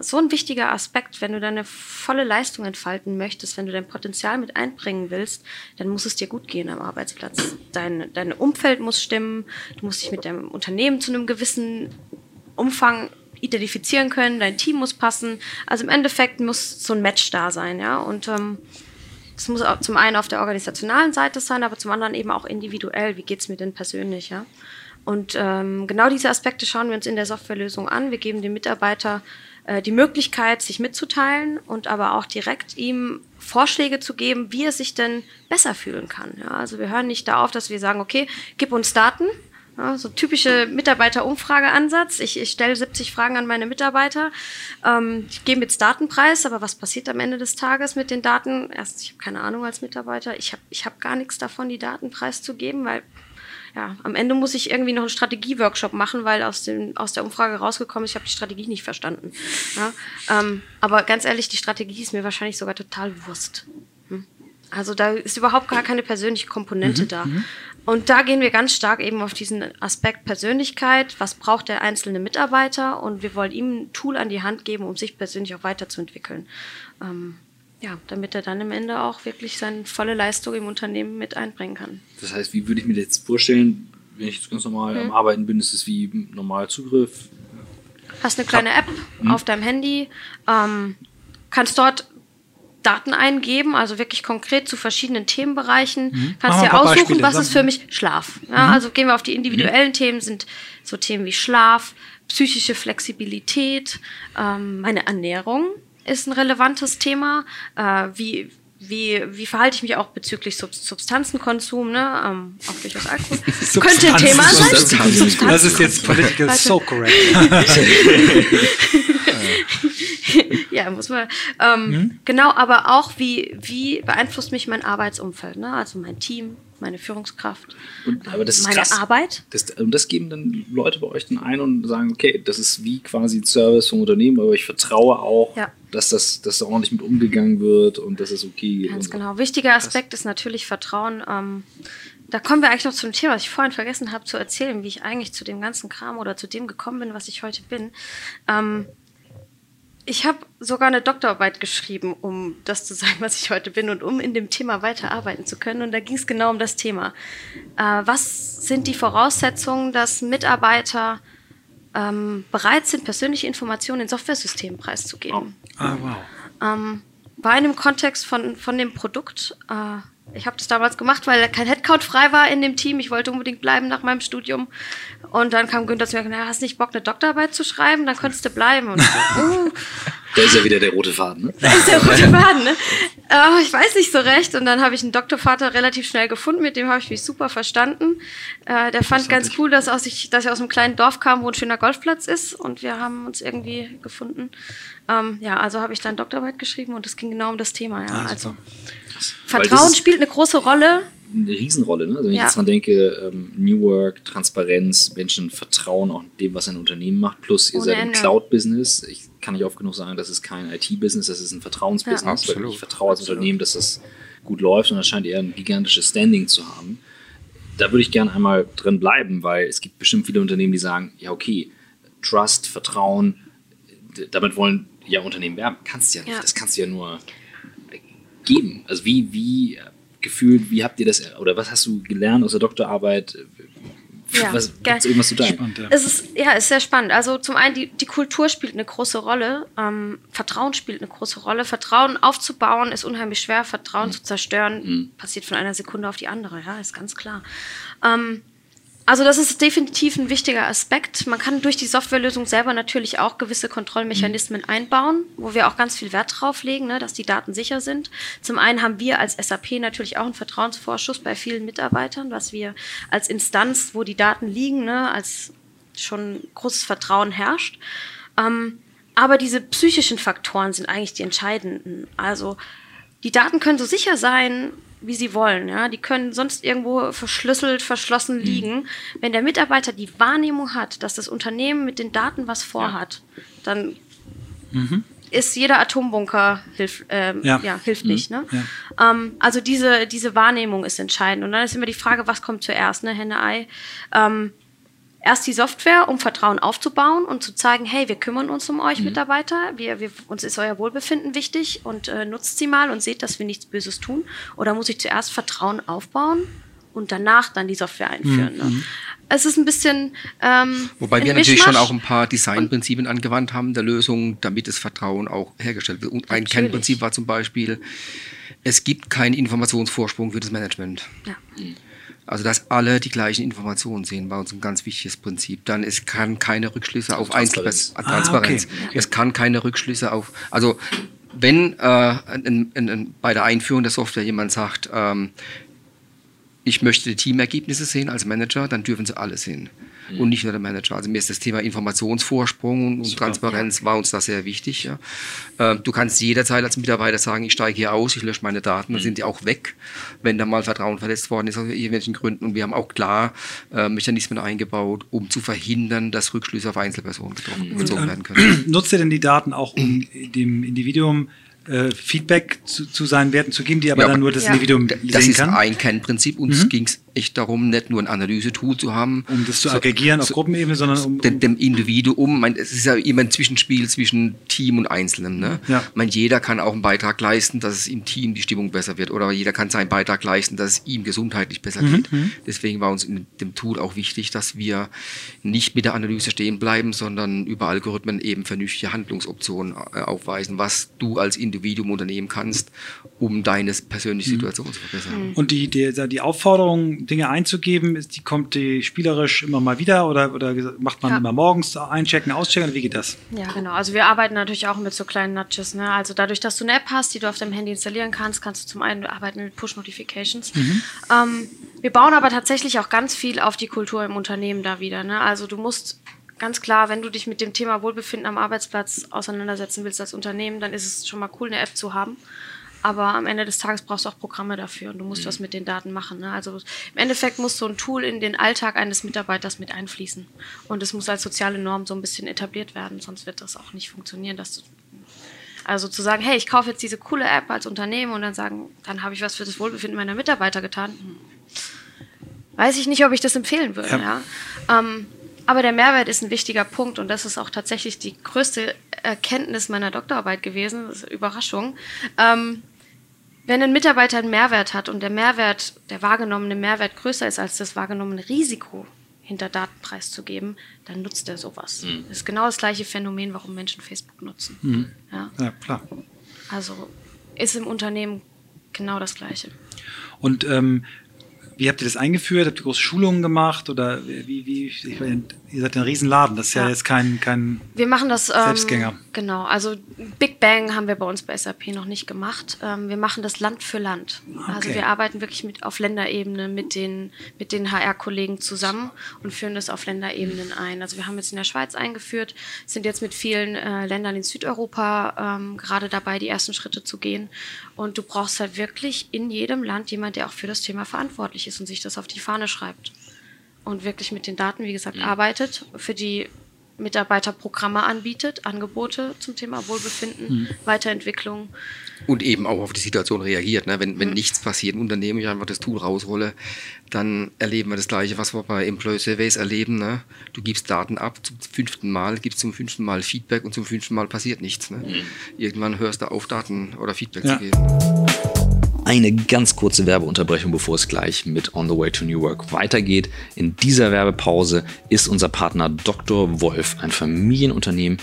so ein wichtiger Aspekt, wenn du deine volle Leistung entfalten möchtest, wenn du dein Potenzial mit einbringen willst, dann muss es dir gut gehen am Arbeitsplatz. Dein, dein Umfeld muss stimmen, du musst dich mit deinem Unternehmen zu einem gewissen Umfang identifizieren können, dein Team muss passen. Also im Endeffekt muss so ein Match da sein, ja. Und ähm, das muss zum einen auf der organisationalen Seite sein, aber zum anderen eben auch individuell. Wie geht's mir denn persönlich, ja? Und ähm, genau diese Aspekte schauen wir uns in der Softwarelösung an. Wir geben dem Mitarbeiter äh, die Möglichkeit, sich mitzuteilen und aber auch direkt ihm Vorschläge zu geben, wie er sich denn besser fühlen kann. Ja, also wir hören nicht darauf, dass wir sagen, okay, gib uns Daten. Ja, so typische Mitarbeiterumfrageansatz. Ich, ich stelle 70 Fragen an meine Mitarbeiter. Ähm, ich gebe jetzt Datenpreis, aber was passiert am Ende des Tages mit den Daten? Erstens, ich habe keine Ahnung als Mitarbeiter. Ich habe ich hab gar nichts davon, die Daten preiszugeben, weil ja, am Ende muss ich irgendwie noch einen Strategieworkshop machen, weil aus, dem, aus der Umfrage rausgekommen ist, ich habe die Strategie nicht verstanden. Ja, ähm, aber ganz ehrlich, die Strategie ist mir wahrscheinlich sogar total Wurst. Hm? Also da ist überhaupt gar keine persönliche Komponente Mhm, da. Und da gehen wir ganz stark eben auf diesen Aspekt Persönlichkeit. Was braucht der einzelne Mitarbeiter? Und wir wollen ihm ein Tool an die Hand geben, um sich persönlich auch weiterzuentwickeln. Ähm, ja, damit er dann am Ende auch wirklich seine volle Leistung im Unternehmen mit einbringen kann. Das heißt, wie würde ich mir das jetzt vorstellen, wenn ich jetzt ganz normal Mhm. am Arbeiten bin, ist es wie normal Zugriff? Hast eine kleine App auf deinem Handy, ähm, kannst dort Daten eingeben, also wirklich konkret zu verschiedenen Themenbereichen. Machen Kannst dir aussuchen, Beispiele. was Sag- ist für mich Schlaf. Ja, Also gehen wir auf die individuellen Themen, sind so Themen wie Schlaf, psychische Flexibilität, ähm, meine Ernährung ist ein relevantes Thema. Äh, wie, wie, wie verhalte ich mich auch bezüglich Sub Substanzenkonsum, ne? ähm, auch durchaus Alkohol. Könnte ein Thema sein. Substanzen. Das ist jetzt political so correct. ja, muss man. Ähm, Genau, aber auch, wie, wie beeinflusst mich mein Arbeitsumfeld, ne? Also mein Team, meine Führungskraft, Und, das ist meine krass. Arbeit. Das, und das geben dann Leute bei euch dann ein und sagen, okay, das ist wie quasi ein Service vom Unternehmen, aber ich vertraue auch, Ja. dass das dass da ordentlich mit umgegangen wird und dass es okay Ganz und so. genau. Wichtiger Aspekt ist natürlich Vertrauen. Ähm, da kommen wir eigentlich noch zum Thema, was ich vorhin vergessen habe zu erzählen, wie ich eigentlich zu dem ganzen Kram oder zu dem gekommen bin, was ich heute bin. Ähm, ich habe sogar eine Doktorarbeit geschrieben, um das zu sein, was ich heute bin und um in dem Thema weiterarbeiten zu können. Und da ging es genau um das Thema. Äh, was sind die Voraussetzungen, dass Mitarbeiter ähm, bereit sind, persönliche Informationen in Softwaresystemen preiszugeben? Ah, wow. ähm, war in dem Kontext von, von dem Produkt. Äh, ich habe das damals gemacht, weil kein Headcount frei war in dem Team. Ich wollte unbedingt bleiben nach meinem Studium. Und dann kam Günther zu mir und gesagt, "Na, hast nicht Bock, eine Doktorarbeit zu schreiben? Dann könntest du bleiben. Und so, uh, Da ist ja wieder der rote Faden, ne? Da ist der rote Faden, ne? Äh, ich weiß nicht so recht. Und dann habe ich einen Doktorvater relativ schnell gefunden, mit dem habe ich mich super verstanden. Äh, der fand ganz cool, dass, aus ich, dass ich aus einem kleinen Dorf kam, wo ein schöner Golfplatz ist. Und wir haben uns irgendwie gefunden. Ähm, ja, also habe ich dann Doktorarbeit geschrieben und es ging genau um das Thema. Ja. Ah, also, Vertrauen spielt eine große Rolle. eine Riesenrolle. Ne? Also wenn ich Ja. jetzt dran denke, ähm, New Work, Transparenz, Menschen vertrauen auch dem, was ein Unternehmen macht. Plus ihr Ohne seid im. Cloud-Business. Ich kann nicht oft genug sagen, das ist kein IT-Business, das ist ein Vertrauensbusiness. Ja, weil ich vertraue als Unternehmen, dass das gut läuft und das scheint eher ein gigantisches Standing zu haben. Da würde ich gerne einmal drin bleiben, weil es gibt bestimmt viele Unternehmen, die sagen, ja okay, Trust, Vertrauen, damit wollen ja Unternehmen werben. Kannst du ja nicht. Ja. Das kannst du ja nur geben? Also wie, wie äh, gefühlt, wie habt ihr das, oder was hast du gelernt aus der Doktorarbeit? Ja, was, gibt's irgendwas zu teilen? Spannend, ja. Es ist, ja, ist sehr spannend. Also zum einen, die, die Kultur spielt eine große Rolle. Ähm, Vertrauen spielt eine große Rolle. Vertrauen aufzubauen ist unheimlich schwer. Vertrauen zu zerstören passiert von einer Sekunde auf die andere. Ja, ist ganz klar. Ähm, also das ist definitiv ein wichtiger Aspekt. Man kann durch die Softwarelösung selber natürlich auch gewisse Kontrollmechanismen einbauen, wo wir auch ganz viel Wert drauf legen, ne, dass die Daten sicher sind. Zum einen haben wir als SAP natürlich auch einen Vertrauensvorschuss bei vielen Mitarbeitern, was wir als Instanz, wo die Daten liegen, ne, als schon großes Vertrauen herrscht. Ähm, aber diese psychischen Faktoren sind eigentlich die entscheidenden. Also die Daten können so sicher sein, wie sie wollen. Ja? Die können sonst irgendwo verschlüsselt, verschlossen liegen. Wenn der Mitarbeiter die Wahrnehmung hat, dass das Unternehmen mit den Daten was vorhat, dann ist jeder Atombunker hilf, ähm, Ja. ja. hilft nicht. Ne? Ähm, also diese, diese Wahrnehmung ist entscheidend. Und dann ist immer die Frage, was kommt zuerst, ne? Henne-Ei. Ähm, erst die Software, um Vertrauen aufzubauen und zu zeigen, hey, wir kümmern uns um euch Mitarbeiter, wir, wir, uns ist euer Wohlbefinden wichtig und äh, nutzt sie mal und seht, dass wir nichts Böses tun. Oder muss ich zuerst Vertrauen aufbauen und danach dann die Software einführen? Ne? Es ist ein bisschen. Ähm, Wobei wir natürlich schon Mischmasch. auch ein paar Designprinzipien angewandt haben der Lösung, damit das Vertrauen auch hergestellt wird. Und ein Natürlich. Kernprinzip war zum Beispiel, es gibt keinen Informationsvorsprung für das Management. Ja. Also, dass alle die gleichen Informationen sehen, war uns ein ganz wichtiges Prinzip. Dann, es kann keine Rückschlüsse auf Transparenz. Einzelpersonen, Ah, Transparenz. okay, okay. Es kann keine Rückschlüsse auf, also, wenn äh, ein, ein, ein, bei der Einführung der Software jemand sagt, ähm, ich möchte die Teamergebnisse sehen als Manager, dann dürfen sie alle sehen. Und nicht nur der Manager. Also mir ist das Thema Informationsvorsprung und Transparenz war uns da sehr wichtig. Ja. Ähm, du kannst jederzeit als Mitarbeiter sagen, ich steige hier aus, ich lösche meine Daten, dann sind die auch weg, wenn da mal Vertrauen verletzt worden ist aus irgendwelchen Gründen. Und wir haben auch klar äh, Mechanismen eingebaut, um zu verhindern, dass Rückschlüsse auf Einzelpersonen getroffen, gezogen werden können. Nutzt ihr denn die Daten auch, um dem Individuum äh, Feedback zu, zu seinen Werten zu geben, die aber Ja, dann nur das Ja. Individuum Das sehen ist kann? ein Kernprinzip. Uns ging es echt darum, nicht nur ein Analysetool zu haben, um das zu aggregieren auf Gruppenebene, sondern um, dem, dem Individuum, mein, es ist ja immer ein Zwischenspiel zwischen Team und Einzelnen. Ne? Ja. Mein, jeder kann auch einen Beitrag leisten, dass es im Team die Stimmung besser wird oder jeder kann seinen Beitrag leisten, dass es ihm gesundheitlich besser Mhm, geht. Deswegen war uns in dem Tool auch wichtig, dass wir nicht mit der Analyse stehen bleiben, sondern über Algorithmen eben vernünftige Handlungsoptionen äh, aufweisen, was du als Individuum unternehmen kannst, um deine persönliche Mhm. Situation zu verbessern. Und die, die, die Aufforderung, Dinge einzugeben, ist, die kommt die spielerisch immer mal wieder oder, oder macht man Ja. immer morgens einchecken, auschecken? Wie geht das? Ja, genau. Also wir arbeiten natürlich auch mit so kleinen Nudges. Ne? Also dadurch, dass du eine App hast, die du auf deinem Handy installieren kannst, kannst du zum einen arbeiten mit Push-Notifications. Ähm, wir bauen aber tatsächlich auch ganz viel auf die Kultur im Unternehmen da wieder. Ne? Also du musst ganz klar, wenn du dich mit dem Thema Wohlbefinden am Arbeitsplatz auseinandersetzen willst als Unternehmen, dann ist es schon mal cool, eine App zu haben. Aber am Ende des Tages brauchst du auch Programme dafür und du musst was mit den Daten machen. Ne? Also im Endeffekt muss so ein Tool in den Alltag eines Mitarbeiters mit einfließen. Und es muss als soziale Norm so ein bisschen etabliert werden, sonst wird das auch nicht funktionieren. Dass du, also zu sagen, hey, ich kaufe jetzt diese coole App als Unternehmen und dann sagen, dann habe ich was für das Wohlbefinden meiner Mitarbeiter getan. Hm. Weiß ich nicht, ob ich das empfehlen würde. Ja. Ja. Ähm, aber der Mehrwert ist ein wichtiger Punkt und das ist auch tatsächlich die größte Erkenntnis meiner Doktorarbeit gewesen. Das ist eine Überraschung. Ähm, wenn ein Mitarbeiter einen Mehrwert hat und der Mehrwert, der wahrgenommene Mehrwert größer ist als das wahrgenommene Risiko, hinter Daten preiszugeben, dann nutzt er sowas. Das ist genau das gleiche Phänomen, warum Menschen Facebook nutzen. Ja? Ja, klar. Also ist im Unternehmen genau das Gleiche. Und ähm, Wie habt ihr das eingeführt? Habt ihr große Schulungen gemacht oder wie, wie meine, ihr seid ein Riesenladen, das ist ja, Ja. jetzt kein, kein Wir machen das. Ähm, Selbstgänger. Genau, also Big Bang haben wir bei uns bei SAP noch nicht gemacht. Ähm, wir machen das Land für Land. Also Okay. wir arbeiten wirklich mit auf Länderebene mit den, mit den HR-Kollegen zusammen und führen das auf Länderebenen ein. Also wir haben jetzt in der Schweiz eingeführt, sind jetzt mit vielen äh, Ländern in Südeuropa ähm, gerade dabei, die ersten Schritte zu gehen. Und du brauchst halt wirklich in jedem Land jemand, der auch für das Thema verantwortlich ist und sich das auf die Fahne schreibt und wirklich mit den Daten, wie gesagt, arbeitet, für die Mitarbeiter Programme anbietet, Angebote zum Thema Wohlbefinden, Weiterentwicklung. Und eben auch auf die Situation reagiert. Ne? Wenn, wenn nichts passiert im Unternehmen, ich einfach das Tool rausrolle, dann erleben wir das Gleiche, was wir bei Employee Surveys erleben. Ne? Du gibst Daten ab zum fünften Mal, gibst zum fünften Mal Feedback und zum fünften Mal passiert nichts. Ne? Irgendwann hörst du auf, Daten oder Feedback Ja. zu geben. Eine ganz kurze Werbeunterbrechung, bevor es gleich mit On the Way to New Work weitergeht. In dieser Werbepause ist unser Partner Dr. Wolf, ein Familienunternehmen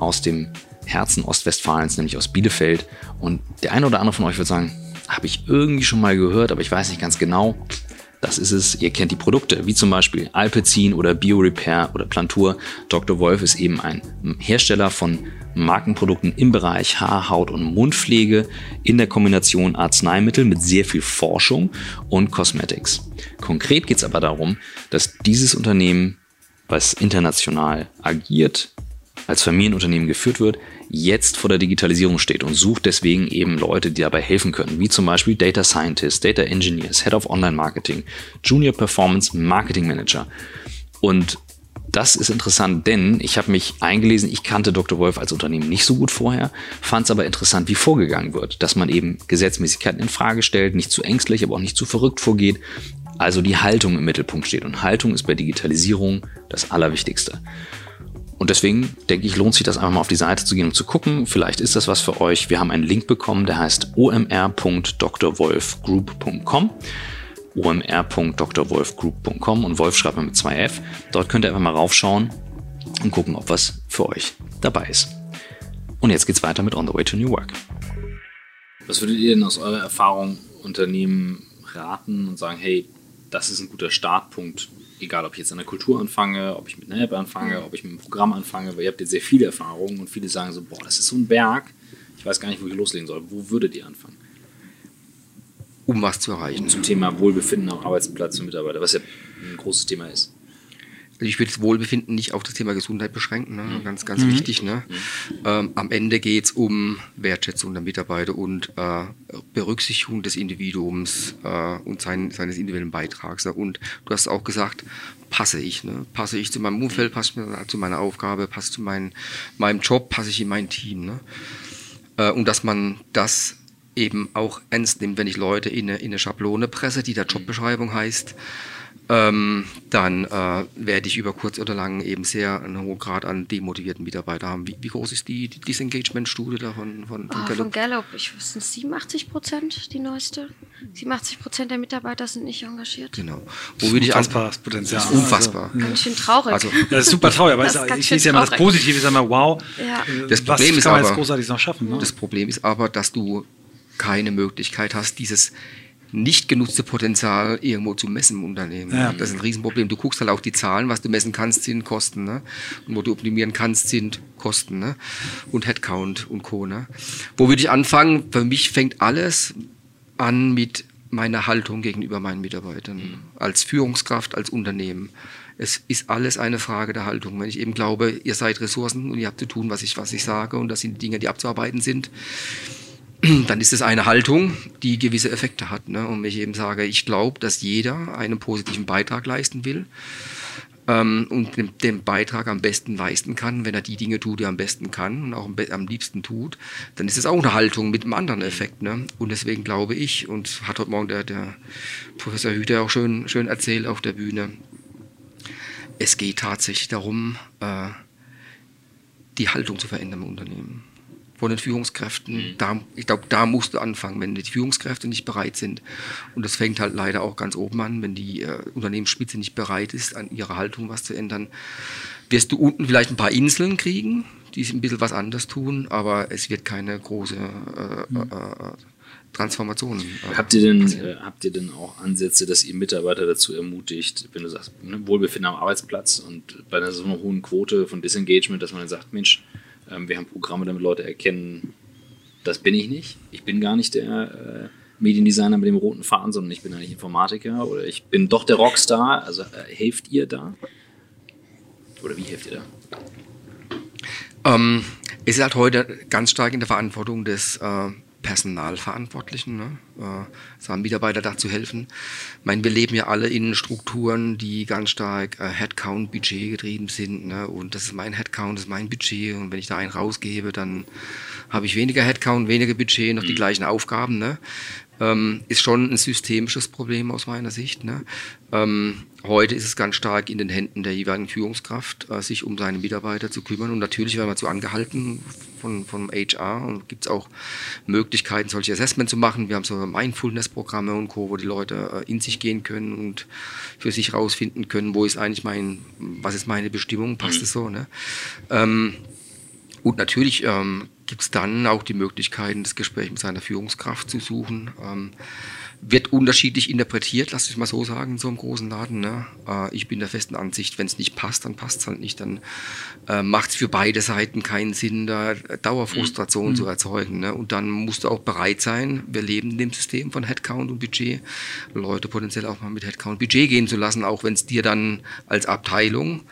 aus dem Herzen Ostwestfalens, nämlich aus Bielefeld. Und der eine oder andere von euch wird sagen, habe ich irgendwie schon mal gehört, aber ich weiß nicht ganz genau. Das ist es. Ihr kennt die Produkte, wie zum Beispiel Alpecin oder BioRepair oder Plantur. Dr. Wolf ist eben ein Hersteller von Markenprodukten im Bereich Haar, Haut und Mundpflege in der Kombination Arzneimittel mit sehr viel Forschung und Cosmetics. Konkret geht es aber darum, dass dieses Unternehmen, was international agiert, als Familienunternehmen geführt wird, jetzt vor der Digitalisierung steht und sucht deswegen eben Leute, die dabei helfen können, wie zum Beispiel Data Scientists, Data Engineers, Head of Online Marketing, Junior Performance Marketing Manager. Und das ist interessant, denn ich habe mich eingelesen, ich kannte Dr. Wolf als Unternehmen nicht so gut vorher, fand es aber interessant, wie vorgegangen wird, dass man eben Gesetzmäßigkeiten in Frage stellt, nicht zu ängstlich, aber auch nicht zu verrückt vorgeht, also die Haltung im Mittelpunkt steht. Und Haltung ist bei Digitalisierung das Allerwichtigste. Und deswegen denke ich, lohnt sich das einfach mal auf die Seite zu gehen und zu gucken. Vielleicht ist das was für euch. Wir haben einen Link bekommen, der heißt omr.drwolfgroup.com omr.drwolfgroup.com und Wolf schreibt man mit zwei F. Dort könnt ihr einfach mal raufschauen und gucken, ob was für euch dabei ist. Und jetzt geht's weiter mit On the Way to New Work. Was würdet ihr denn aus eurer Erfahrung Unternehmen raten und sagen, hey, das ist ein guter Startpunkt, egal ob ich jetzt an der Kultur anfange, ob ich mit einer App anfange, ob ich mit einem Programm anfange, weil ihr habt jetzt sehr viele Erfahrungen und viele sagen so, boah, das ist so ein Berg, ich weiß gar nicht, wo ich loslegen soll. Wo würdet ihr anfangen? Um was zu erreichen. Zum Thema Wohlbefinden am Arbeitsplatz für Mitarbeiter, was ja ein großes Thema ist. Also ich will das Wohlbefinden nicht auf das Thema Gesundheit beschränken, ne? ganz, ganz wichtig. Ne? Ähm, am Ende geht es um Wertschätzung der Mitarbeiter und äh, Berücksichtigung des Individuums äh, und sein, seines individuellen Beitrags. Ne? Und du hast auch gesagt, passe ich. Ne? Passe ich zu meinem Umfeld, passe ich zu meiner Aufgabe, passe zu mein, meinem Job, passe ich in mein Team. Ne? Äh, und dass man das eben auch ernst nimmt, wenn ich Leute in eine, in eine Schablone presse, die der Jobbeschreibung heißt, ähm, dann äh, werde ich über kurz oder lang eben sehr einen hohen Grad an demotivierten Mitarbeitern haben. Wie, wie groß ist die, die Disengagement-Studie da von, von, Oh, Gallup? von Gallup, ich sind 87 Prozent die neueste. 87 Prozent der Mitarbeiter sind nicht engagiert. Genau. Wo würde ich unfassbares Potenzial. Das ist unfassbar. Ganz schön traurig. Also, Das ist super traurig, aber ist ich sehe ja immer das. Positive, ich sage mal, wow, Ja. äh, Das was Problem kann ist man jetzt aber- Großartiges noch schaffen? Ne? Das Problem ist aber, dass du keine Möglichkeit hast, dieses nicht genutzte Potenzial irgendwo zu messen im Unternehmen. Ja. Das ist ein Riesenproblem. Du guckst halt auch die Zahlen, was du messen kannst, sind Kosten. Ne? Und wo du optimieren kannst, sind Kosten. Ne? Und Headcount und Co. Ne? Wo würde ich anfangen? Für mich fängt alles an mit meiner Haltung gegenüber meinen Mitarbeitern. Als Führungskraft, als Unternehmen. Es ist alles eine Frage der Haltung. Wenn ich eben glaube, ihr seid Ressourcen und ihr habt zu tun, was ich, was ich sage und das sind die Dinge, die abzuarbeiten sind, dann ist es eine Haltung, die gewisse Effekte hat. Ne? Und wenn ich eben sage, ich glaube, dass jeder einen positiven Beitrag leisten will ähm, und den, den Beitrag am besten leisten kann, wenn er die Dinge tut, die er am besten kann und auch am, am liebsten tut, dann ist es auch eine Haltung mit einem anderen Effekt. Ne? Und deswegen glaube ich, und hat heute Morgen der, der Professor Hüter auch schön, schön erzählt auf der Bühne, es geht tatsächlich darum, äh, die Haltung zu verändern im Unternehmen von den Führungskräften. Da, ich glaube, da musst du anfangen, wenn die Führungskräfte nicht bereit sind. Und das fängt halt leider auch ganz oben an, wenn die äh, Unternehmensspitze nicht bereit ist, an ihrer Haltung was zu ändern. Wirst du unten vielleicht ein paar Inseln kriegen, die ein bisschen was anders tun, aber es wird keine große äh, äh, Transformation. Äh, habt, ihr denn, äh, habt ihr denn auch Ansätze, dass ihr Mitarbeiter dazu ermutigt, wenn du sagst, ne, Wohlbefinden am Arbeitsplatz und bei einer so einer hohen Quote von Disengagement, dass man dann sagt, Mensch, wir haben Programme, damit Leute erkennen, das bin ich nicht. Ich bin gar nicht der äh, Mediendesigner mit dem roten Faden, sondern ich bin eigentlich Informatiker oder ich bin doch der Rockstar. Also äh, helft ihr da? Oder wie helft ihr da? Ähm, es ist halt heute ganz stark in der Verantwortung des äh, Personalverantwortlichen, ne? äh, seinen Mitarbeiter dazu helfen. Ich meine, wir leben ja alle in Strukturen, die ganz stark äh, Headcount, Budget getrieben sind. Ne? Und das ist mein Headcount, das ist mein Budget. Und wenn ich da einen rausgebe, dann habe ich weniger Headcount, weniger Budget, noch die mhm. gleichen Aufgaben. Ne? Ähm, ist schon ein systemisches Problem aus meiner Sicht. Ne? Ähm, heute ist es ganz stark in den Händen der jeweiligen Führungskraft, äh, sich um seine Mitarbeiter zu kümmern. Und natürlich werden wir zu angehalten von, vom HR und gibt es auch Möglichkeiten, solche Assessments zu machen. Wir haben so Mindfulness-Programme und Co., wo die Leute äh, in sich gehen können und für sich rausfinden können, wo ist eigentlich mein, was ist meine Bestimmung, passt mhm. es so. Ne? Ähm, und natürlich ähm, gibt es dann auch die Möglichkeiten, das Gespräch mit seiner Führungskraft zu suchen. Ähm, wird unterschiedlich interpretiert, lass ich mal so sagen, in so einem großen Laden. Ne? Äh, ich bin der festen Ansicht, wenn es nicht passt, dann passt es halt nicht. Dann äh, macht es für beide Seiten keinen Sinn, da Dauerfrustration mhm. zu erzeugen. Ne? Und dann musst du auch bereit sein, wir leben in dem System von Headcount und Budget, Leute potenziell auch mal mit Headcount und Budget gehen zu lassen, auch wenn es dir dann als Abteilung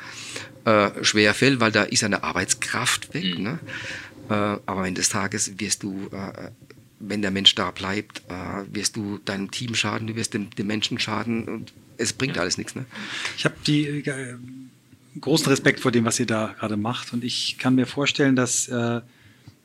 äh, schwerfällt, weil da ist eine Arbeitskraft weg. Mhm. Ne? Äh, aber am Ende des Tages wirst du, äh, wenn der Mensch da bleibt, äh, wirst du deinem Team schaden, du wirst dem, dem Menschen schaden und es bringt alles nichts. Ne? Ich habe die äh, großen Respekt vor dem, was ihr da gerade macht und ich kann mir vorstellen, dass äh,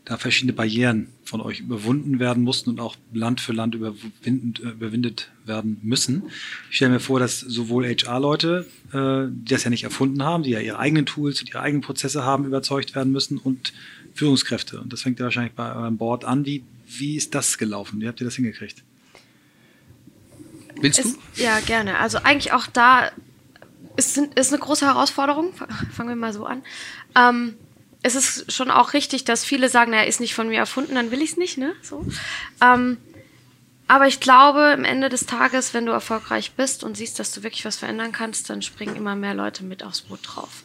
da verschiedene Barrieren von euch überwunden werden mussten und auch Land für Land überwindet werden müssen. Ich stelle mir vor, dass sowohl HR-Leute, äh, die das ja nicht erfunden haben, die ja ihre eigenen Tools und ihre eigenen Prozesse haben, überzeugt werden müssen und Führungskräfte. Und das fängt ja wahrscheinlich bei eurem Board an. Wie, wie ist das gelaufen? Wie habt ihr das hingekriegt? Willst du? Ist, ja, gerne. Also eigentlich auch da ist, ist eine große Herausforderung. Fangen wir mal so an. Ähm, es ist schon auch richtig, dass viele sagen, er ist nicht von mir erfunden, dann will ich es nicht. Ne? So. Ähm, aber ich glaube, am Ende des Tages, wenn du erfolgreich bist und siehst, dass du wirklich was verändern kannst, dann springen immer mehr Leute mit aufs Boot drauf.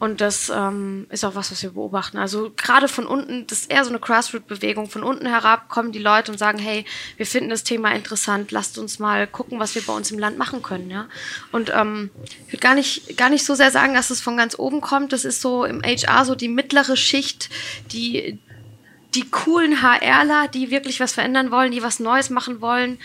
Und das ähm, ist auch was, was wir beobachten. Also gerade von unten, das ist eher so eine Grassroot-Bewegung. Von unten herab kommen die Leute und sagen, hey, wir finden das Thema interessant, lasst uns mal gucken, was wir bei uns im Land machen können. Ja? Und ähm, ich würde gar nicht, gar nicht so sehr sagen, dass es von ganz oben kommt. Das ist so im HR so die mittlere Schicht, die die coolen HRler, die wirklich was verändern wollen, die was Neues machen wollen,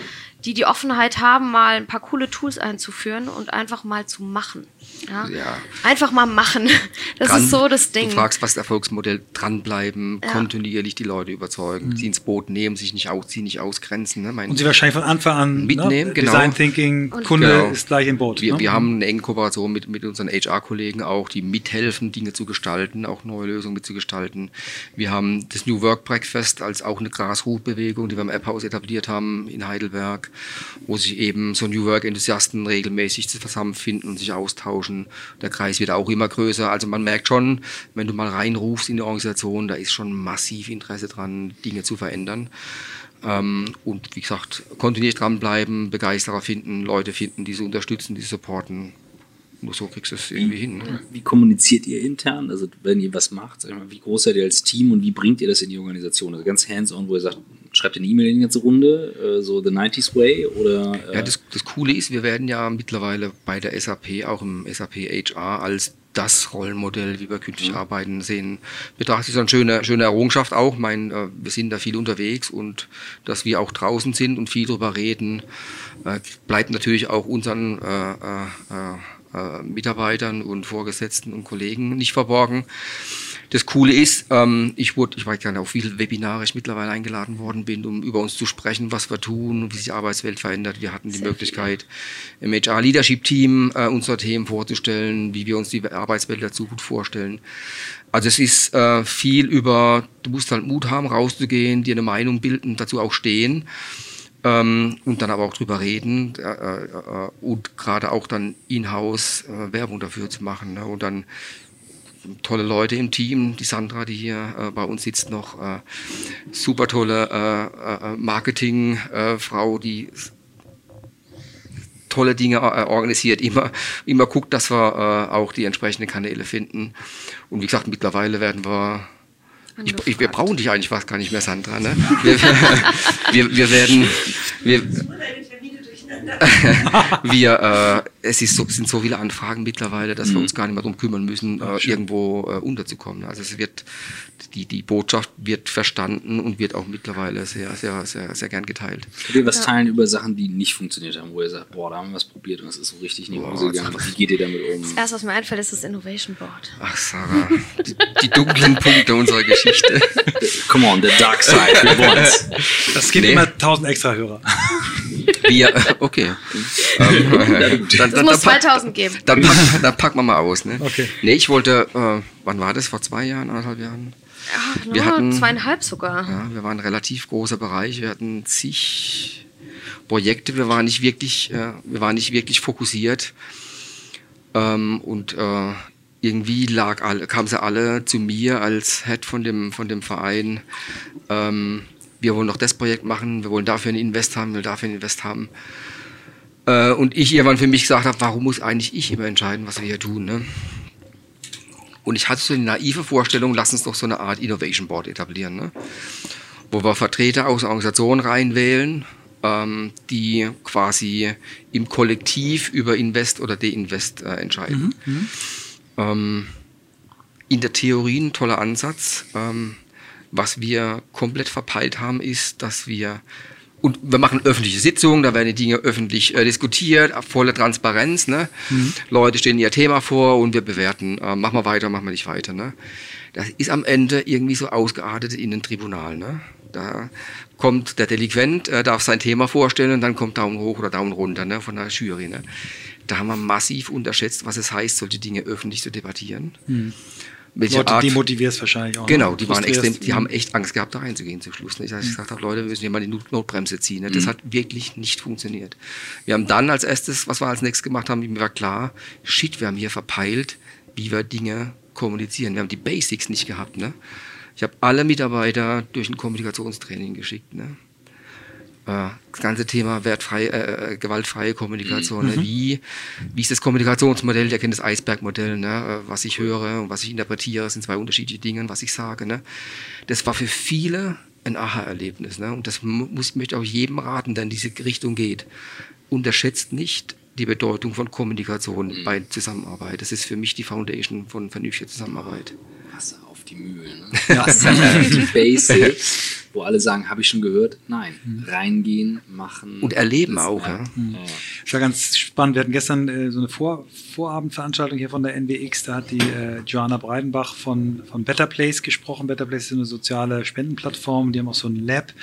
die die Offenheit haben, mal ein paar coole Tools einzuführen und einfach mal zu machen. Ja? ja. Einfach mal machen. Das Dran, ist so das Ding. Du fragst, was das Erfolgsmodell dranbleiben, ja. kontinuierlich die Leute überzeugen, mhm. sie ins Boot nehmen, sich nicht ausziehen, nicht ausgrenzen. Ne? und sie wahrscheinlich von Anfang an ne, mitnehmen. Ne? Genau. Design Thinking, und Kunde genau. ist gleich im Boot. Wir, ne? wir haben eine enge Kooperation mit, mit unseren HR-Kollegen auch, die mithelfen, Dinge zu gestalten, auch neue Lösungen mitzugestalten. Wir haben das New Work Breakfast als auch eine Grasroot-Bewegung, die wir im App-Haus etabliert haben in Heidelberg wo sich eben so New Work-Enthusiasten regelmäßig zusammenfinden und sich austauschen. Der Kreis wird auch immer größer. Also man merkt schon, wenn du mal reinrufst in die Organisation, da ist schon massiv Interesse dran, Dinge zu verändern. Ähm, und wie gesagt, kontinuierlich dranbleiben, Begeisterer finden, Leute finden, die sie unterstützen, die sie supporten. Nur so kriegst du es irgendwie hin. Ne? Wie kommuniziert ihr intern? Also wenn ihr was macht, mal, wie groß seid ihr als Team und wie bringt ihr das in die Organisation? Also ganz hands-on, wo ihr sagt, schreibt eine E-Mail in die ganze Runde, äh, so The 90s Way oder? Äh ja, das, das Coole ist, wir werden ja mittlerweile bei der SAP, auch im SAP HR, als das Rollenmodell, wie wir künstlich mhm. arbeiten, sehen, betrachte ich als eine schöne, schöne Errungenschaft auch. Ich meine, äh, wir sind da viel unterwegs und dass wir auch draußen sind und viel darüber reden, äh, bleibt natürlich auch unseren äh, äh, äh, Mitarbeitern und Vorgesetzten und Kollegen nicht verborgen. Das Coole ist, ähm, ich wurde, ich weiß gar nicht, auf wie viele Webinare ich mittlerweile eingeladen worden bin, um über uns zu sprechen, was wir tun, wie sich die Arbeitswelt verändert. Wir hatten die Sehr Möglichkeit, viel. im HR Leadership Team äh, unsere Themen vorzustellen, wie wir uns die Arbeitswelt dazu gut vorstellen. Also es ist äh, viel über, du musst halt Mut haben, rauszugehen, dir eine Meinung bilden, dazu auch stehen ähm, und dann aber auch drüber reden äh, äh, und gerade auch dann in-house äh, Werbung dafür zu machen. Ne? Und dann tolle Leute im Team. Die Sandra, die hier äh, bei uns sitzt, noch äh, super tolle äh, äh Marketingfrau, die tolle Dinge äh, organisiert, immer, immer guckt, dass wir auch die entsprechenden Kanäle finden. Und wie gesagt, mittlerweile werden wir ich, ich, wir brauchen dich eigentlich fast gar nicht mehr, Sandra. Ne? Wir, wir, wir werden. Wir, wir, äh, es ist so, sind so viele Anfragen mittlerweile, dass mhm. wir uns gar nicht mehr darum kümmern müssen, äh, irgendwo äh, unterzukommen. Also es wird, die, die Botschaft wird verstanden und wird auch mittlerweile sehr, sehr, sehr, sehr gern geteilt. Könnt ihr was ja. teilen über Sachen, die nicht funktioniert haben, wo ihr sagt, boah, da haben wir was probiert und es ist so richtig in die Hose gegangen. Wie geht ihr damit um? Das erste, was mir einfällt, ist das Innovation Board. Ach, Sarah, die, die dunklen Punkte unserer Geschichte. Come on, the dark side, we want. Das gibt nee. immer 1000 extra Hörer. Wir, okay. Ähm, dann, das dann, muss 2000 geben. Dann, pack, dann packen wir mal aus. Ne? Okay. Nee, ich wollte, äh, wann war das? Vor zwei Jahren, anderthalb Jahren? Ja, wir hatten, zweieinhalb sogar. Ja, wir waren ein relativ großer Bereich. Wir hatten zig Projekte. Wir waren nicht wirklich, äh, wir waren nicht wirklich fokussiert. Ähm, und äh, irgendwie lag alle, kamen sie alle zu mir als Head von dem, von dem Verein. Ähm, wir wollen noch das Projekt machen, wir wollen dafür einen Invest haben, wir wollen dafür einen Invest haben. Äh, und ich irgendwann für mich gesagt habe, warum muss eigentlich ich immer entscheiden, was wir hier tun? Ne? Und ich hatte so eine naive Vorstellung, lass uns doch so eine Art Innovation Board etablieren, ne? wo wir Vertreter aus Organisationen reinwählen, ähm, die quasi im Kollektiv über Invest oder Deinvest äh, entscheiden. Mhm, mhm. ähm, in der Theorie ein toller Ansatz. Ähm, was wir komplett verpeilt haben, ist, dass wir und wir machen öffentliche Sitzungen, da werden die Dinge öffentlich äh, diskutiert, volle Transparenz. Ne? Mhm. Leute stellen ihr Thema vor und wir bewerten, äh, machen wir weiter, machen wir nicht weiter. Ne? Das ist am Ende irgendwie so ausgeartet in ein Tribunal. Ne? Da kommt der Delinquent, äh, darf sein Thema vorstellen und dann kommt Daumen hoch oder Daumen runter ne, von der Jury. Ne? Da haben wir massiv unterschätzt, was es heißt, solche Dinge öffentlich zu debattieren. Mhm welche Leute Art. demotivierst wahrscheinlich auch. Genau, die waren extrem, die haben echt Angst gehabt, da reinzugehen zum Schluss. Ich habe mhm. gesagt habe, Leute, wir müssen hier mal die Notbremse ziehen. Das mhm. hat wirklich nicht funktioniert. Wir haben dann als erstes, was wir als nächstes gemacht haben, mir war klar, shit, wir haben hier verpeilt, wie wir Dinge kommunizieren. Wir haben die Basics nicht gehabt. Ne? Ich habe alle Mitarbeiter durch ein Kommunikationstraining geschickt. Ne? Äh, das ganze Thema wertfrei, äh, äh gewaltfreie Kommunikation. Ne? Mhm. Wie, wie ist das Kommunikationsmodell? Der kennt das Eisbergmodell. Ne? Äh, was ich höre und was ich interpretiere, sind zwei unterschiedliche Dinge, was ich sage. Ne? Das war für viele ein Aha-Erlebnis. Ne? Und das muss, möchte auch jedem raten, der in diese Richtung geht. Unterschätzt nicht die Bedeutung von Kommunikation mhm. bei Zusammenarbeit. Das ist für mich die Foundation von vernünftiger Zusammenarbeit. Die Mühlen. Ne? Wasser auf die Basics wo alle sagen, habe ich schon gehört? Nein, mhm. reingehen, machen. Und erleben auch. Ja. Mhm. Das war ganz spannend. Wir hatten gestern äh, so eine Vor Vorabendveranstaltung hier von der NWX. Da hat die äh, Joanna Breidenbach von, von Better Place gesprochen. Better Place ist eine soziale Spendenplattform. Die haben auch so ein Lab.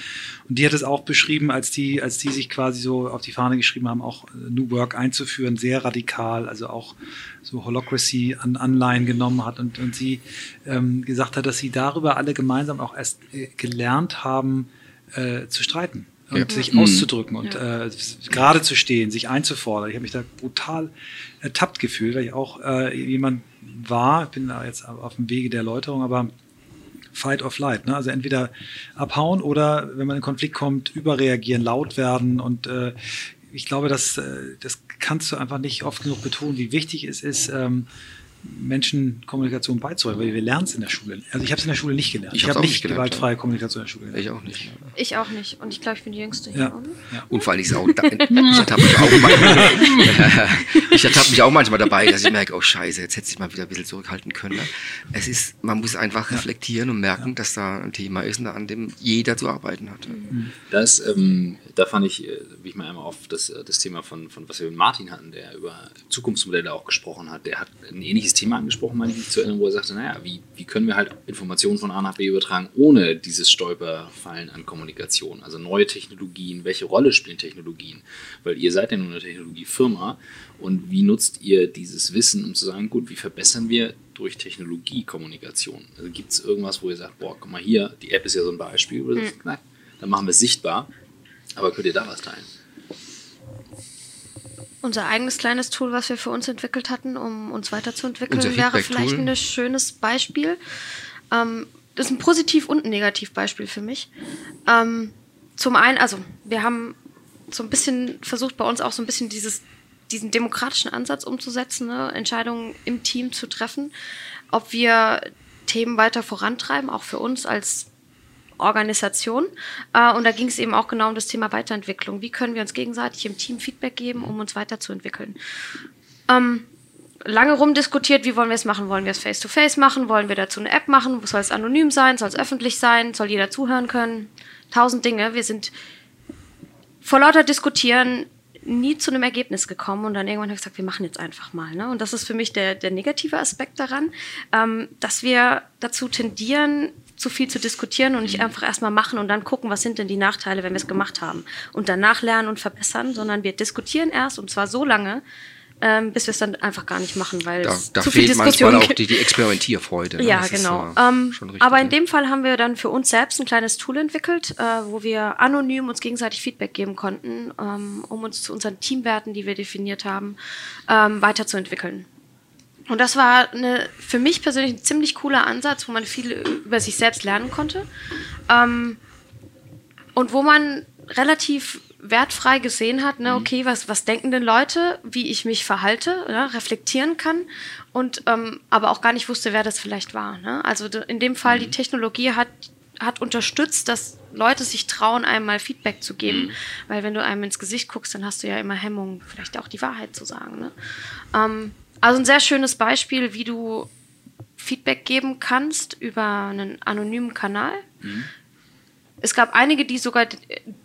Und die hat es auch beschrieben, als die, als die sich quasi so auf die Fahne geschrieben haben, auch äh, New Work einzuführen, sehr radikal, also auch so Holocracy an Anleihen genommen hat und, und sie ähm, gesagt hat, dass sie darüber alle gemeinsam auch erst äh, gelernt haben, äh, zu streiten und ja. sich auszudrücken und ja. äh, gerade zu stehen, sich einzufordern. Ich habe mich da brutal ertappt gefühlt, weil ich auch äh, jemand war, ich bin da jetzt auf dem Wege der Erläuterung, aber Fight or Flight. Ne? Also entweder abhauen oder, wenn man in Konflikt kommt, überreagieren, laut werden und äh, ich glaube, dass, äh, das kannst du einfach nicht oft genug betonen, wie wichtig es ist, ähm, Menschen Kommunikation beizubringen, weil wir lernen es in der Schule. Also ich habe es in der Schule nicht gelernt. Ich, ich habe nicht, nicht gelernt, gewaltfreie ja. Kommunikation in der Schule gelernt. Ich auch nicht. Ich auch nicht. Und ich glaube, ich bin die Jüngste hier. Ja. Ja. Und vor allem ich auch, da, ich ertappe mich auch manchmal, ich ertappe mich auch manchmal dabei, dass ich merke, oh Scheiße, jetzt hätte ich mal wieder ein bisschen zurückhalten können. Ne? Es ist, man muss einfach reflektieren und merken, dass da ein Thema ist, an dem jeder zu arbeiten hat. Mhm. Das, ähm, da fand ich, äh, wie ich mal einmal auf das, äh, das Thema von, von was wir mit Martin hatten, der über Zukunftsmodelle auch gesprochen hat, der hat ein ähnliches ähnliches Thema angesprochen, meine ich zu erinnern, wo er sagte, naja, wie, wie können wir halt Informationen von A nach B übertragen, ohne dieses Stolperfallen an Kommunikation? Also neue Technologien, welche Rolle spielen Technologien? Weil ihr seid ja nur eine Technologiefirma und wie nutzt ihr dieses Wissen, um zu sagen, gut, wie verbessern wir durch Technologie Kommunikation? Also gibt es irgendwas, wo ihr sagt, boah, guck mal hier, die App ist ja so ein Beispiel, sagt, nein, dann machen wir es sichtbar, aber könnt ihr da was teilen? Unser eigenes kleines Tool, was wir für uns entwickelt hatten, um uns weiterzuentwickeln, wäre vielleicht ein schönes Beispiel. Ähm, das ist ein Positiv- und ein Negativbeispiel für mich. Ähm, zum einen, also wir haben so ein bisschen versucht, bei uns auch so ein bisschen dieses, diesen demokratischen Ansatz umzusetzen, ne? Entscheidungen im Team zu treffen, ob wir Themen weiter vorantreiben, auch für uns als Organisation. Äh, und da ging es eben auch genau um das Thema Weiterentwicklung. Wie können wir uns gegenseitig im Team Feedback geben, um uns weiterzuentwickeln? Ähm, lange rumdiskutiert, wie wollen wir es machen? Wollen wir es face-to-face machen? Wollen wir dazu eine App machen? Soll es anonym sein? Soll es öffentlich sein? Soll jeder zuhören können? Tausend Dinge. Wir sind vor lauter Diskutieren nie zu einem Ergebnis gekommen und dann irgendwann habe ich gesagt, wir machen jetzt einfach mal. Ne? Und das ist für mich der, der negative Aspekt daran, ähm, dass wir dazu tendieren, zu viel zu diskutieren und nicht einfach erstmal machen und dann gucken, was sind denn die Nachteile, wenn wir es gemacht haben. Und danach lernen und verbessern, sondern wir diskutieren erst und zwar so lange, ähm, bis wir es dann einfach gar nicht machen, weil Da, es da zu viel Diskussion manchmal auch die, die Experimentierfreude. ne? Ja, Das genau. äh, ähm, aber in dem Fall haben wir dann für uns selbst ein kleines Tool entwickelt, äh, wo wir anonym uns gegenseitig Feedback geben konnten, ähm, um uns zu unseren Teamwerten, die wir definiert haben, ähm, weiterzuentwickeln. Und das war eine, für mich persönlich ein ziemlich cooler Ansatz, wo man viel über sich selbst lernen konnte. Ähm, und wo man relativ wertfrei gesehen hat, ne, okay, was, was denken denn Leute, wie ich mich verhalte, ne, reflektieren kann und ähm, aber auch gar nicht wusste, wer das vielleicht war. Ne? Also in dem Fall, die Technologie hat, hat unterstützt, dass Leute sich trauen, einem mal Feedback zu geben. Weil wenn du einem ins Gesicht guckst, dann hast du ja immer Hemmungen, vielleicht auch die Wahrheit zu sagen. Ne? Ähm, also ein sehr schönes Beispiel, wie du Feedback geben kannst über einen anonymen Kanal. Es gab einige, die sogar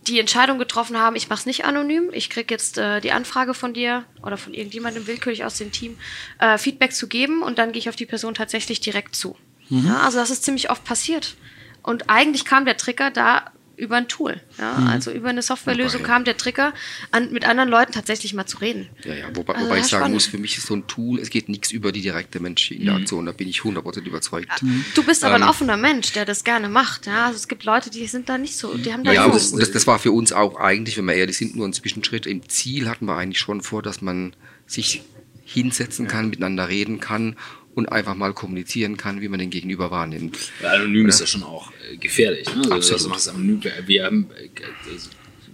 die Entscheidung getroffen haben, ich mache es nicht anonym, ich kriege jetzt äh, die Anfrage von dir oder von irgendjemandem willkürlich aus dem Team, äh, Feedback zu geben und dann gehe ich auf die Person tatsächlich direkt zu. Ja, also das ist ziemlich oft passiert. Und eigentlich kam der Trigger da über ein Tool. Ja? Also über eine Softwarelösung Wobei- kam der Trigger, an, mit anderen Leuten tatsächlich mal zu reden. Ja, ja, wobei, Also wobei ich sagen spannend. muss, für mich ist so ein Tool, es geht nichts über die direkte menschliche Interaktion, da bin ich 100% überzeugt. Du bist aber ein Ähm, offener Mensch, der das gerne macht. Ja? Also es gibt Leute, die sind da nicht so, die haben da Ja, und das, das, das war für uns auch eigentlich, wenn wir ehrlich sind, nur ein Zwischenschritt. Im Ziel hatten wir eigentlich schon vor, dass man sich hinsetzen kann, miteinander reden kann und einfach mal kommunizieren kann, wie man den Gegenüber wahrnimmt. Weil anonym ist ja schon auch äh, gefährlich. Ne? Also, Absolut. machst es anonym. Wir haben, äh, also,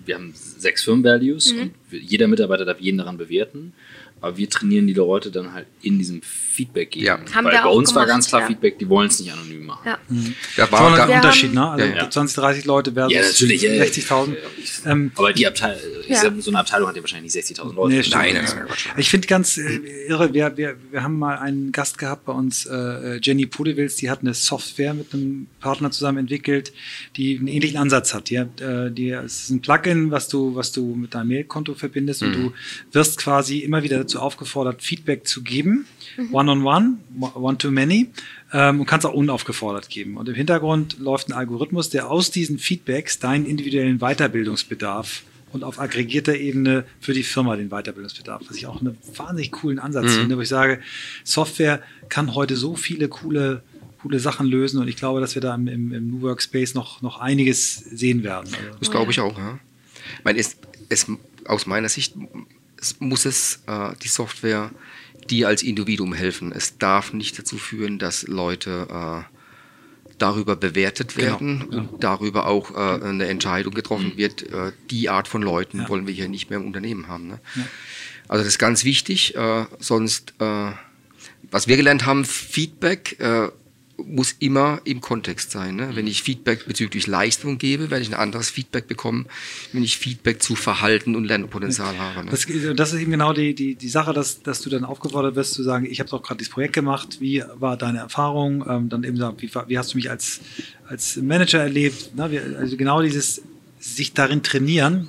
wir haben sechs Firmen-Values Mhm. und jeder Mitarbeiter darf jeden daran bewerten. Aber wir trainieren die Leute dann halt in diesem Feedback geben. Ja. Haben Weil wir bei auch uns war gemacht, ganz klar ja. Feedback, die wollen es nicht anonym machen. ja. Da Das war war, ein Unterschied, ne? Also Ja, ja. 20, 30 Leute versus Ja, natürlich. ja, ja. 60.000. Ähm, Aber die Abteilung, ich Ja. sag, so eine Abteilung hat ja wahrscheinlich nicht 60.000 Leute. Nee. Nein, nein, nein. Ich finde ganz äh, irre, wir, wir, wir haben mal einen Gast gehabt bei uns, äh, Jenny Pudewils, die hat eine Software mit einem Partner zusammen entwickelt, die einen ähnlichen Ansatz hat. Die hat äh, die, es ist ein Plugin, was du, was du mit deinem Mailkonto verbindest und du wirst quasi immer wieder dazu aufgefordert, Feedback zu geben, one-on-one, one-to-many, ähm, und kannst auch unaufgefordert geben. Und im Hintergrund läuft ein Algorithmus, der aus diesen Feedbacks deinen individuellen Weiterbildungsbedarf und auf aggregierter Ebene für die Firma den Weiterbildungsbedarf, was ich auch einen wahnsinnig coolen Ansatz finde, wo ich sage, Software kann heute so viele coole, coole Sachen lösen und ich glaube, dass wir da im, im, im New Workspace noch, noch einiges sehen werden. Also, Das glaube ich auch. Ja. Ich meine, es, es, aus meiner Sicht muss es äh, die Software dir als Individuum helfen. Es darf nicht dazu führen, dass Leute äh, darüber bewertet Genau, werden und darüber auch äh, eine Entscheidung getroffen wird. Äh, die Art von Leuten Ja. wollen wir hier nicht mehr im Unternehmen haben. Ne? Also das ist ganz wichtig. Äh, sonst, äh, was wir gelernt haben, Feedback muss immer im Kontext sein. Ne? Wenn ich Feedback bezüglich Leistung gebe, werde ich ein anderes Feedback bekommen, wenn ich Feedback zu Verhalten und Lernpotenzial habe. Ne? Das, das ist eben genau die, die, die Sache, dass, dass du dann aufgefordert wirst zu sagen, ich habe doch gerade dieses Projekt gemacht, wie war deine Erfahrung? Ähm, dann eben sagen, wie, wie hast du mich als, als Manager erlebt? Ne? Also genau dieses sich darin trainieren,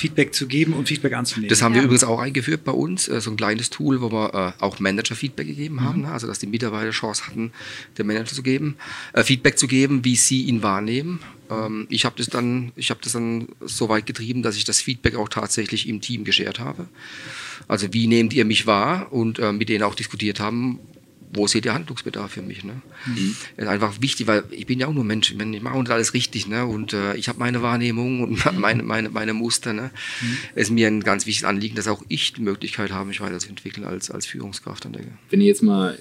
Feedback zu geben und Feedback anzunehmen. Das haben wir Ja. übrigens auch eingeführt bei uns, äh, so ein kleines Tool, wo wir äh, auch Manager-Feedback Mhm. gegeben haben, ne? also dass die Mitarbeiter Chance hatten, dem Manager zu geben, äh, Feedback zu geben, wie sie ihn wahrnehmen. Ähm, ich habe das dann, ich habe das dann so weit getrieben, dass ich das Feedback auch tatsächlich im Team geshared habe. Also wie nehmt ihr mich wahr und äh, mit denen auch diskutiert haben, wo seht ihr Handlungsbedarf für mich? Ne? Mhm. ist einfach wichtig, weil ich bin ja auch nur Mensch, ich mache nicht alles richtig ne? und äh, ich habe meine Wahrnehmung und mhm. meine, meine, meine Muster. Ne? Mhm. Es ist mir ein ganz wichtiges Anliegen, dass auch ich die Möglichkeit habe, mich weiterzuentwickeln als, als Führungskraft Wenn ihr jetzt mal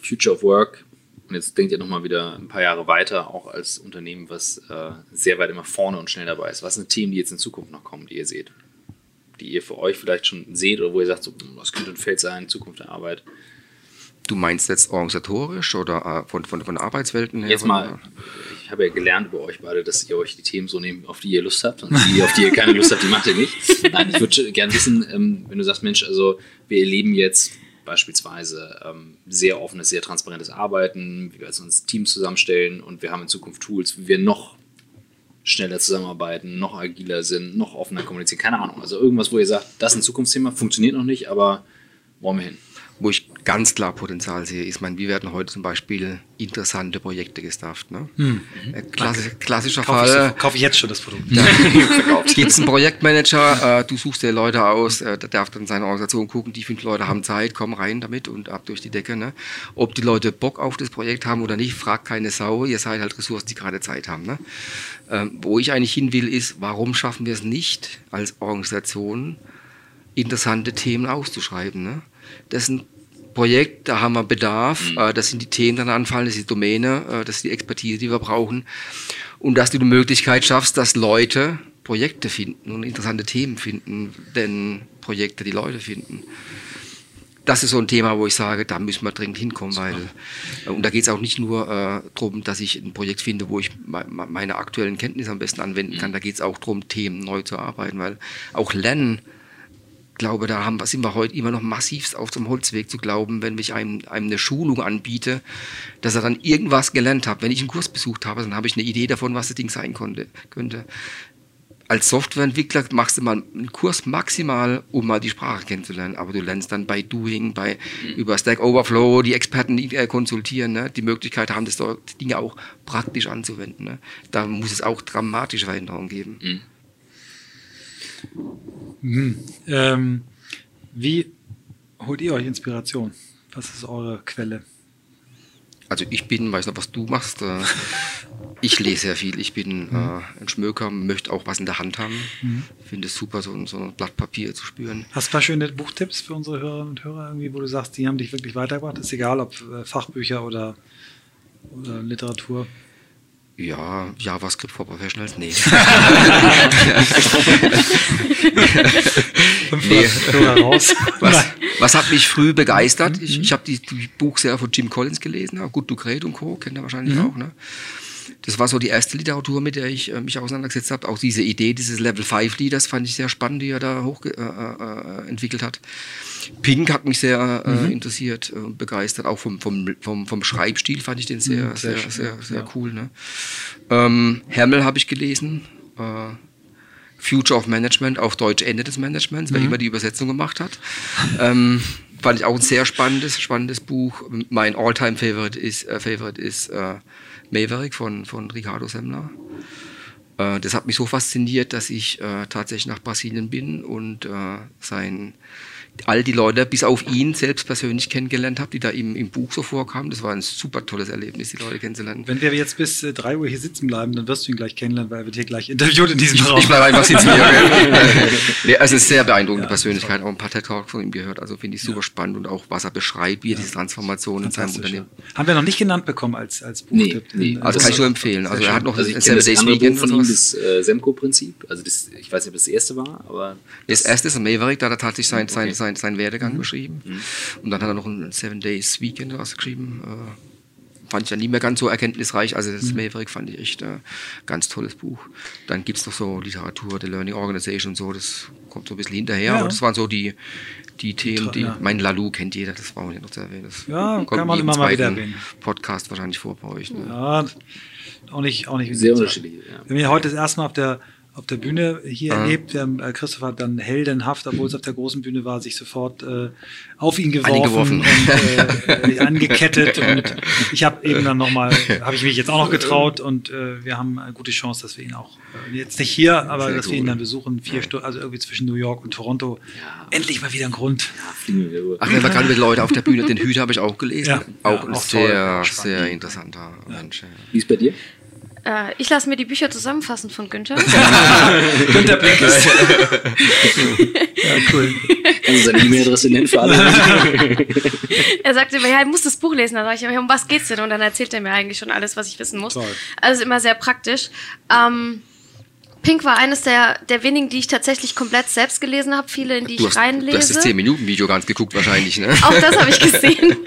Future of Work und jetzt denkt ihr nochmal wieder ein paar Jahre weiter, auch als Unternehmen, was äh, sehr weit immer vorne und schnell dabei ist. Was sind Themen, die jetzt in Zukunft noch kommen, die ihr seht? Die ihr für euch vielleicht schon seht oder wo ihr sagt, so, was könnte ein Feld sein, Zukunft der Arbeit? Du meinst jetzt organisatorisch oder äh, von, von, von Arbeitswelten her? Jetzt mal, ich habe ja gelernt über euch beide, dass ihr euch die Themen so nehmt, auf die ihr Lust habt und die, auf die ihr keine Lust habt, die macht ihr nicht. Nein, ich würde gerne wissen, ähm, wenn du sagst, Mensch, also wir erleben jetzt beispielsweise ähm, sehr offenes, sehr transparentes Arbeiten, wie wir uns Teams zusammenstellen und wir haben in Zukunft Tools, wie wir noch schneller zusammenarbeiten, noch agiler sind, noch offener kommunizieren, keine Ahnung. Also irgendwas, wo ihr sagt, das ist ein Zukunftsthema, funktioniert noch nicht, aber wollen wir hin wo ich ganz klar Potenzial sehe, ist, mein, wir werden heute zum Beispiel interessante Projekte gestafft. Ne? Hm. Äh, Klassi klassischer kauf Fall. Ich, kaufe ich jetzt schon das Produkt. Da gibt es einen Projektmanager, äh, du suchst dir Leute aus, äh, der darf dann seine Organisation gucken, die fünf Leute haben Zeit, komm rein damit und ab durch die Decke. Ne? Ob die Leute Bock auf das Projekt haben oder nicht, fragt keine Sau, ihr seid halt Ressourcen, die gerade Zeit haben. Ne? Ähm, wo ich eigentlich hin will, ist, warum schaffen wir es nicht als Organisation, interessante Themen auszuschreiben? Ne? Das ist ein Projekt, da haben wir Bedarf, mhm. Äh, das sind die Themen, die dann anfallen, das ist die Domäne, äh, das ist die Expertise, die wir brauchen. Und dass du die Möglichkeit schaffst, dass Leute Projekte finden und interessante Themen finden, denn Projekte die Leute finden. Das ist so ein Thema, wo ich sage, da müssen wir dringend hinkommen, weil äh, und da geht es auch nicht nur äh, darum, dass ich ein Projekt finde, wo ich meine aktuellen Kenntnisse am besten anwenden kann. Mhm. Da geht es auch darum, Themen neu zu arbeiten, weil auch Lernen glaube, da haben, sind wir heute immer noch massivst auf dem Holzweg zu glauben, wenn ich einem, einem eine Schulung anbiete, dass er dann irgendwas gelernt hat. Wenn ich einen Kurs besucht habe, dann habe ich eine Idee davon, was das Ding sein konnte, könnte. Als Softwareentwickler machst du mal einen Kurs maximal, um mal die Sprache kennenzulernen, aber du lernst dann bei Doing, bei mhm. über Stack Overflow, die Experten die, äh, konsultieren, ne, die Möglichkeit haben, das Dinge auch praktisch anzuwenden. Ne. Da muss es auch dramatische Veränderungen geben. Mhm. Mhm. Ähm, wie holt ihr euch Inspiration? Was ist eure Quelle? Also ich bin, weiß nicht, was du machst. Äh, ich lese sehr viel. Ich bin mhm. äh, ein Schmöker, möchte auch was in der Hand haben. Mhm. Finde es super, so, so ein Blatt Papier zu spüren. Hast du ein paar schöne Buchtipps für unsere Hörerinnen und Hörer, irgendwie, wo du sagst, die haben dich wirklich weitergebracht? Ist egal, ob äh, Fachbücher oder, oder Literatur. Ja, JavaScript for Professionals? Nee. nee. Was, was, hat mich früh begeistert? Ich, ich habe die, die Buch sehr von Jim Collins gelesen, Good to Great und Co. kennt ihr wahrscheinlich mhm. auch. Ne? Das war so die erste Literatur, mit der ich äh, mich auseinandergesetzt habe. Auch diese Idee dieses Level 5 Leaders fand ich sehr spannend, die er da hoch äh, äh, entwickelt hat. Pink hat mich sehr äh, mhm. interessiert und äh, begeistert. Auch vom, vom, vom, vom Schreibstil fand ich den sehr, mhm, sehr, sehr, sehr, sehr ja. cool. Ne? Ähm, Hermel habe ich gelesen. Äh, Future of Management, auf Deutsch Ende des Managements, mhm. wer immer die Übersetzung gemacht hat. ähm, fand ich auch ein sehr spannendes, spannendes Buch. Mein All-Time-Favorite ist, Favorite ist äh, Maverick von, von Ricardo Semmler. Äh, das hat mich so fasziniert, dass ich äh, tatsächlich nach Brasilien bin und äh, sein all die Leute, bis auf ihn selbst persönlich kennengelernt habe, die da im, im Buch so vorkamen. Das war ein super tolles Erlebnis, die Leute kennenzulernen. Wenn wir jetzt bis äh, 3 Uhr hier sitzen bleiben, dann wirst du ihn gleich kennenlernen, weil er wird hier gleich interviewt in diesem Raum. Ich bleibe einfach sitzen hier. also es ist sehr beeindruckende ja, Persönlichkeit, auch ein paar TED-Talks von ihm gehört. Also finde ich super ja. spannend und auch, was er beschreibt, wie er diese Transformation in seinem Unternehmen. Haben wir noch nicht genannt bekommen als, als Buchtipp. Nee, nee. also kann ich nur empfehlen. Also er hat noch also ein Seven Days Weekend von ihm, das äh, Semco-Prinzip. Also das, ich weiß nicht, ob das, das erste war, aber... Das, das erste ist ein Maverick, da hat er tatsächlich sein, okay. sein, sein, sein Werdegang mhm geschrieben. Mhm. Und dann hat er noch ein Seven Days Weekend was geschrieben. Äh, fand ich ja nie mehr ganz so erkenntnisreich. Also das mhm. Maverick fand ich echt äh, ganz tolles Buch. Dann gibt es noch so Literatur, The Learning Organization und so, das kommt so ein bisschen hinterher. Ja. Aber das waren so die, die Themen, die, ja. mein Lalu kennt jeder, das brauchen wir noch zu erwähnen. Das ja, kann man immer mal wieder erwähnen. Podcast wahrscheinlich vor bei euch. Ne? Ja, auch nicht, auch nicht sehr unterschiedlich. Ja. Wir haben ja heute das erste Mal auf der auf der Bühne hier Ah. erlebt. Wir haben, äh, Christoph hat dann heldenhaft, obwohl es auf der großen Bühne war, sich sofort äh, auf ihn geworfen, geworfen. und äh, angekettet. Und ich habe eben dann nochmal, habe ich mich jetzt auch noch getraut und äh, wir haben eine gute Chance, dass wir ihn auch, äh, jetzt nicht hier, aber Sehr dass wir gut. ihn dann besuchen, vier Stunden, also irgendwie zwischen New York und Toronto. Endlich mal wieder ein Grund. Wir. Ach, wenn wir gerade mit Leuten auf der Bühne, den Hüter habe ich auch gelesen. Ja. auch Ja, ein auch sehr, toll. sehr interessanter Mensch. Ja. Wie ist bei dir? Äh, ich lasse mir die Bücher zusammenfassen von Günther. Günther Blinkes. ja, cool. Du seine E-Mail-Adresse nennen für alle? er sagt immer, ja, ich muss das Buch lesen. Dann sage ich, ja, um was geht's denn? Und dann erzählt er mir eigentlich schon alles, was ich wissen muss. Toll. Also immer sehr praktisch. Ähm, Pink war eines der, der wenigen, die ich tatsächlich komplett selbst gelesen habe. Viele, in die Du ich hast, reinlese. du hast das 10-Minuten-Video ganz geguckt wahrscheinlich, ne? Auch das habe ich gesehen.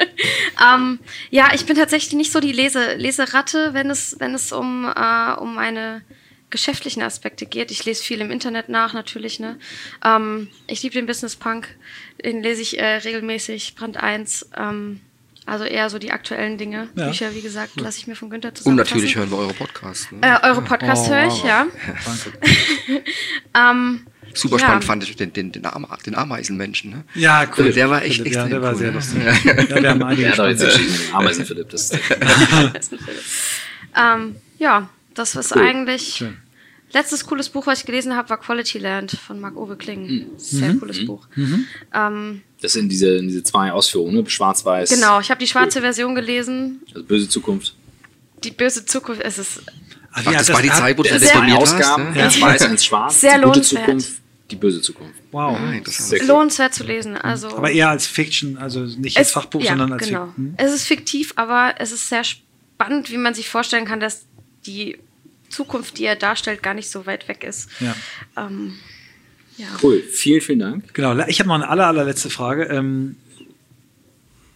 ähm, ja, ich bin tatsächlich nicht so die Lese Leseratte, wenn es, wenn es um, äh, um meine geschäftlichen Aspekte geht. Ich lese viel im Internet nach, natürlich. Ne? Ähm, ich liebe den Business Punk, den lese ich äh, regelmäßig, Brand 1. Ähm, also eher so die aktuellen Dinge. Ja. Bücher, wie gesagt, lasse ich mir von Günther Und zusammenfassen. natürlich hören wir eure Podcasts. Ne? Äh, eure Podcasts Oh, höre ich, ja. Danke. Ähm, Super ja. spannend fand ich den, den, den, Ama den Ameisenmenschen. Ne? Ja, cool. Der war echt Philipp, Ja, extrem der war cool, sehr ne? lustig. Ja, wir haben einige Er hat auch jetzt entschieden, mit dem Ameisen Philipp. Das ist ähm, ja, das ist Cool. eigentlich. Schön. Letztes cooles Buch, was ich gelesen habe, war Quality Land von Marc-Uwe Kling. Mhm. Sehr cooles Buch. Ähm, Das sind diese, diese zwei Ausführungen, ne? schwarz-weiß. genau, ich habe die schwarze Version gelesen. Also böse Zukunft. Die böse Zukunft, es ist Ach, Ach, ja, das, war die Zeit, wo du das definiert hast, Ausgaben, ne? eins weiß, eins schwarz. Sehr die gute lohnenswert. Zukunft, die böse Zukunft. Wow. Ah, cool. lohnenswert zu lesen. Also Aber eher als Fiction, also nicht als es- Fachbuch, ja, sondern als genau. Fiction. Hm? Es ist fiktiv, aber es ist sehr spannend, wie man sich vorstellen kann, dass die Zukunft, die er darstellt, gar nicht so weit weg ist. Ja. Ähm, ja. Cool, vielen, vielen Dank. Genau, ich habe noch eine aller, allerletzte Frage. Ähm,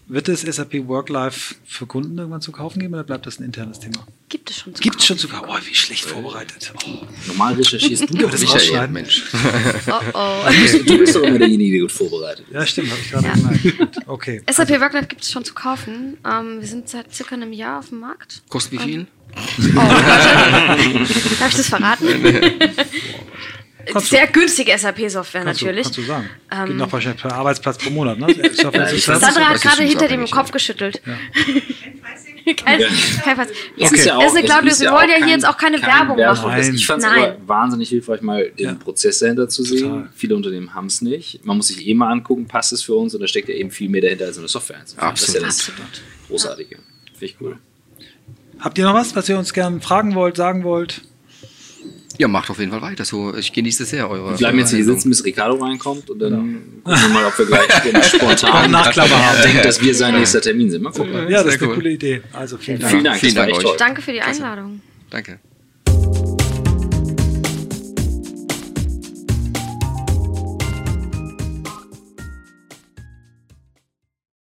wird es SAP Work-Life für Kunden irgendwann zu kaufen geben oder bleibt das ein internes Thema? Gibt es schon zu Gibt es schon zu kaufen? Oh, wie schlecht vorbereitet. Oh. Normal recherchierst du doch das Michael. Mensch. Oh, oh. Du bist doch immer derjenige, der gut vorbereitet. Ja, stimmt, habe ich gerade Ja. gemerkt. Okay. SAP Worklife gibt es schon zu kaufen. Ähm, wir sind seit circa einem Jahr auf dem Markt. Kostet wie viel? Oh, warte. Darf ich das verraten? Kannst Sehr günstige SAP-Software du, natürlich. kannst du sagen. Ähm, Geht noch wahrscheinlich per Arbeitsplatz pro Monat, ne? Sandra hat gerade hinter dem Kopf geschüttelt. Ja. kein, Ja. kein. Es Okay. ist ja Es ist eine Cloud-Lösung. Wir wollen ja auch hier jetzt auch keine Werbung machen. Ich fand es aber wahnsinnig hilfreich, mal den Ja. Prozess dahinter zu sehen. Total. Viele Unternehmen haben es nicht. Man muss sich eh mal angucken, passt es für uns und da steckt ja eben viel mehr dahinter als eine Software einzuführen. Das ist ja das Absolut. Großartige. Finde ich cool. Habt ihr noch was, was ihr uns gerne fragen wollt, sagen wollt? Ja, macht auf jeden Fall weiter. So, ich genieße das sehr, eure. Wir bleiben jetzt hier sitzen, bis Ricardo reinkommt und dann gucken wir mal, ob wir gleich spontan Nachklapper haben. denken, dass wir sein nächster Termin sind. Mal gucken. Ja, das Sehr ist eine cool. coole Idee. Also vielen Dank. Vielen Dank, Vielen Dank echt euch. toll. Danke für die Einladung. Danke.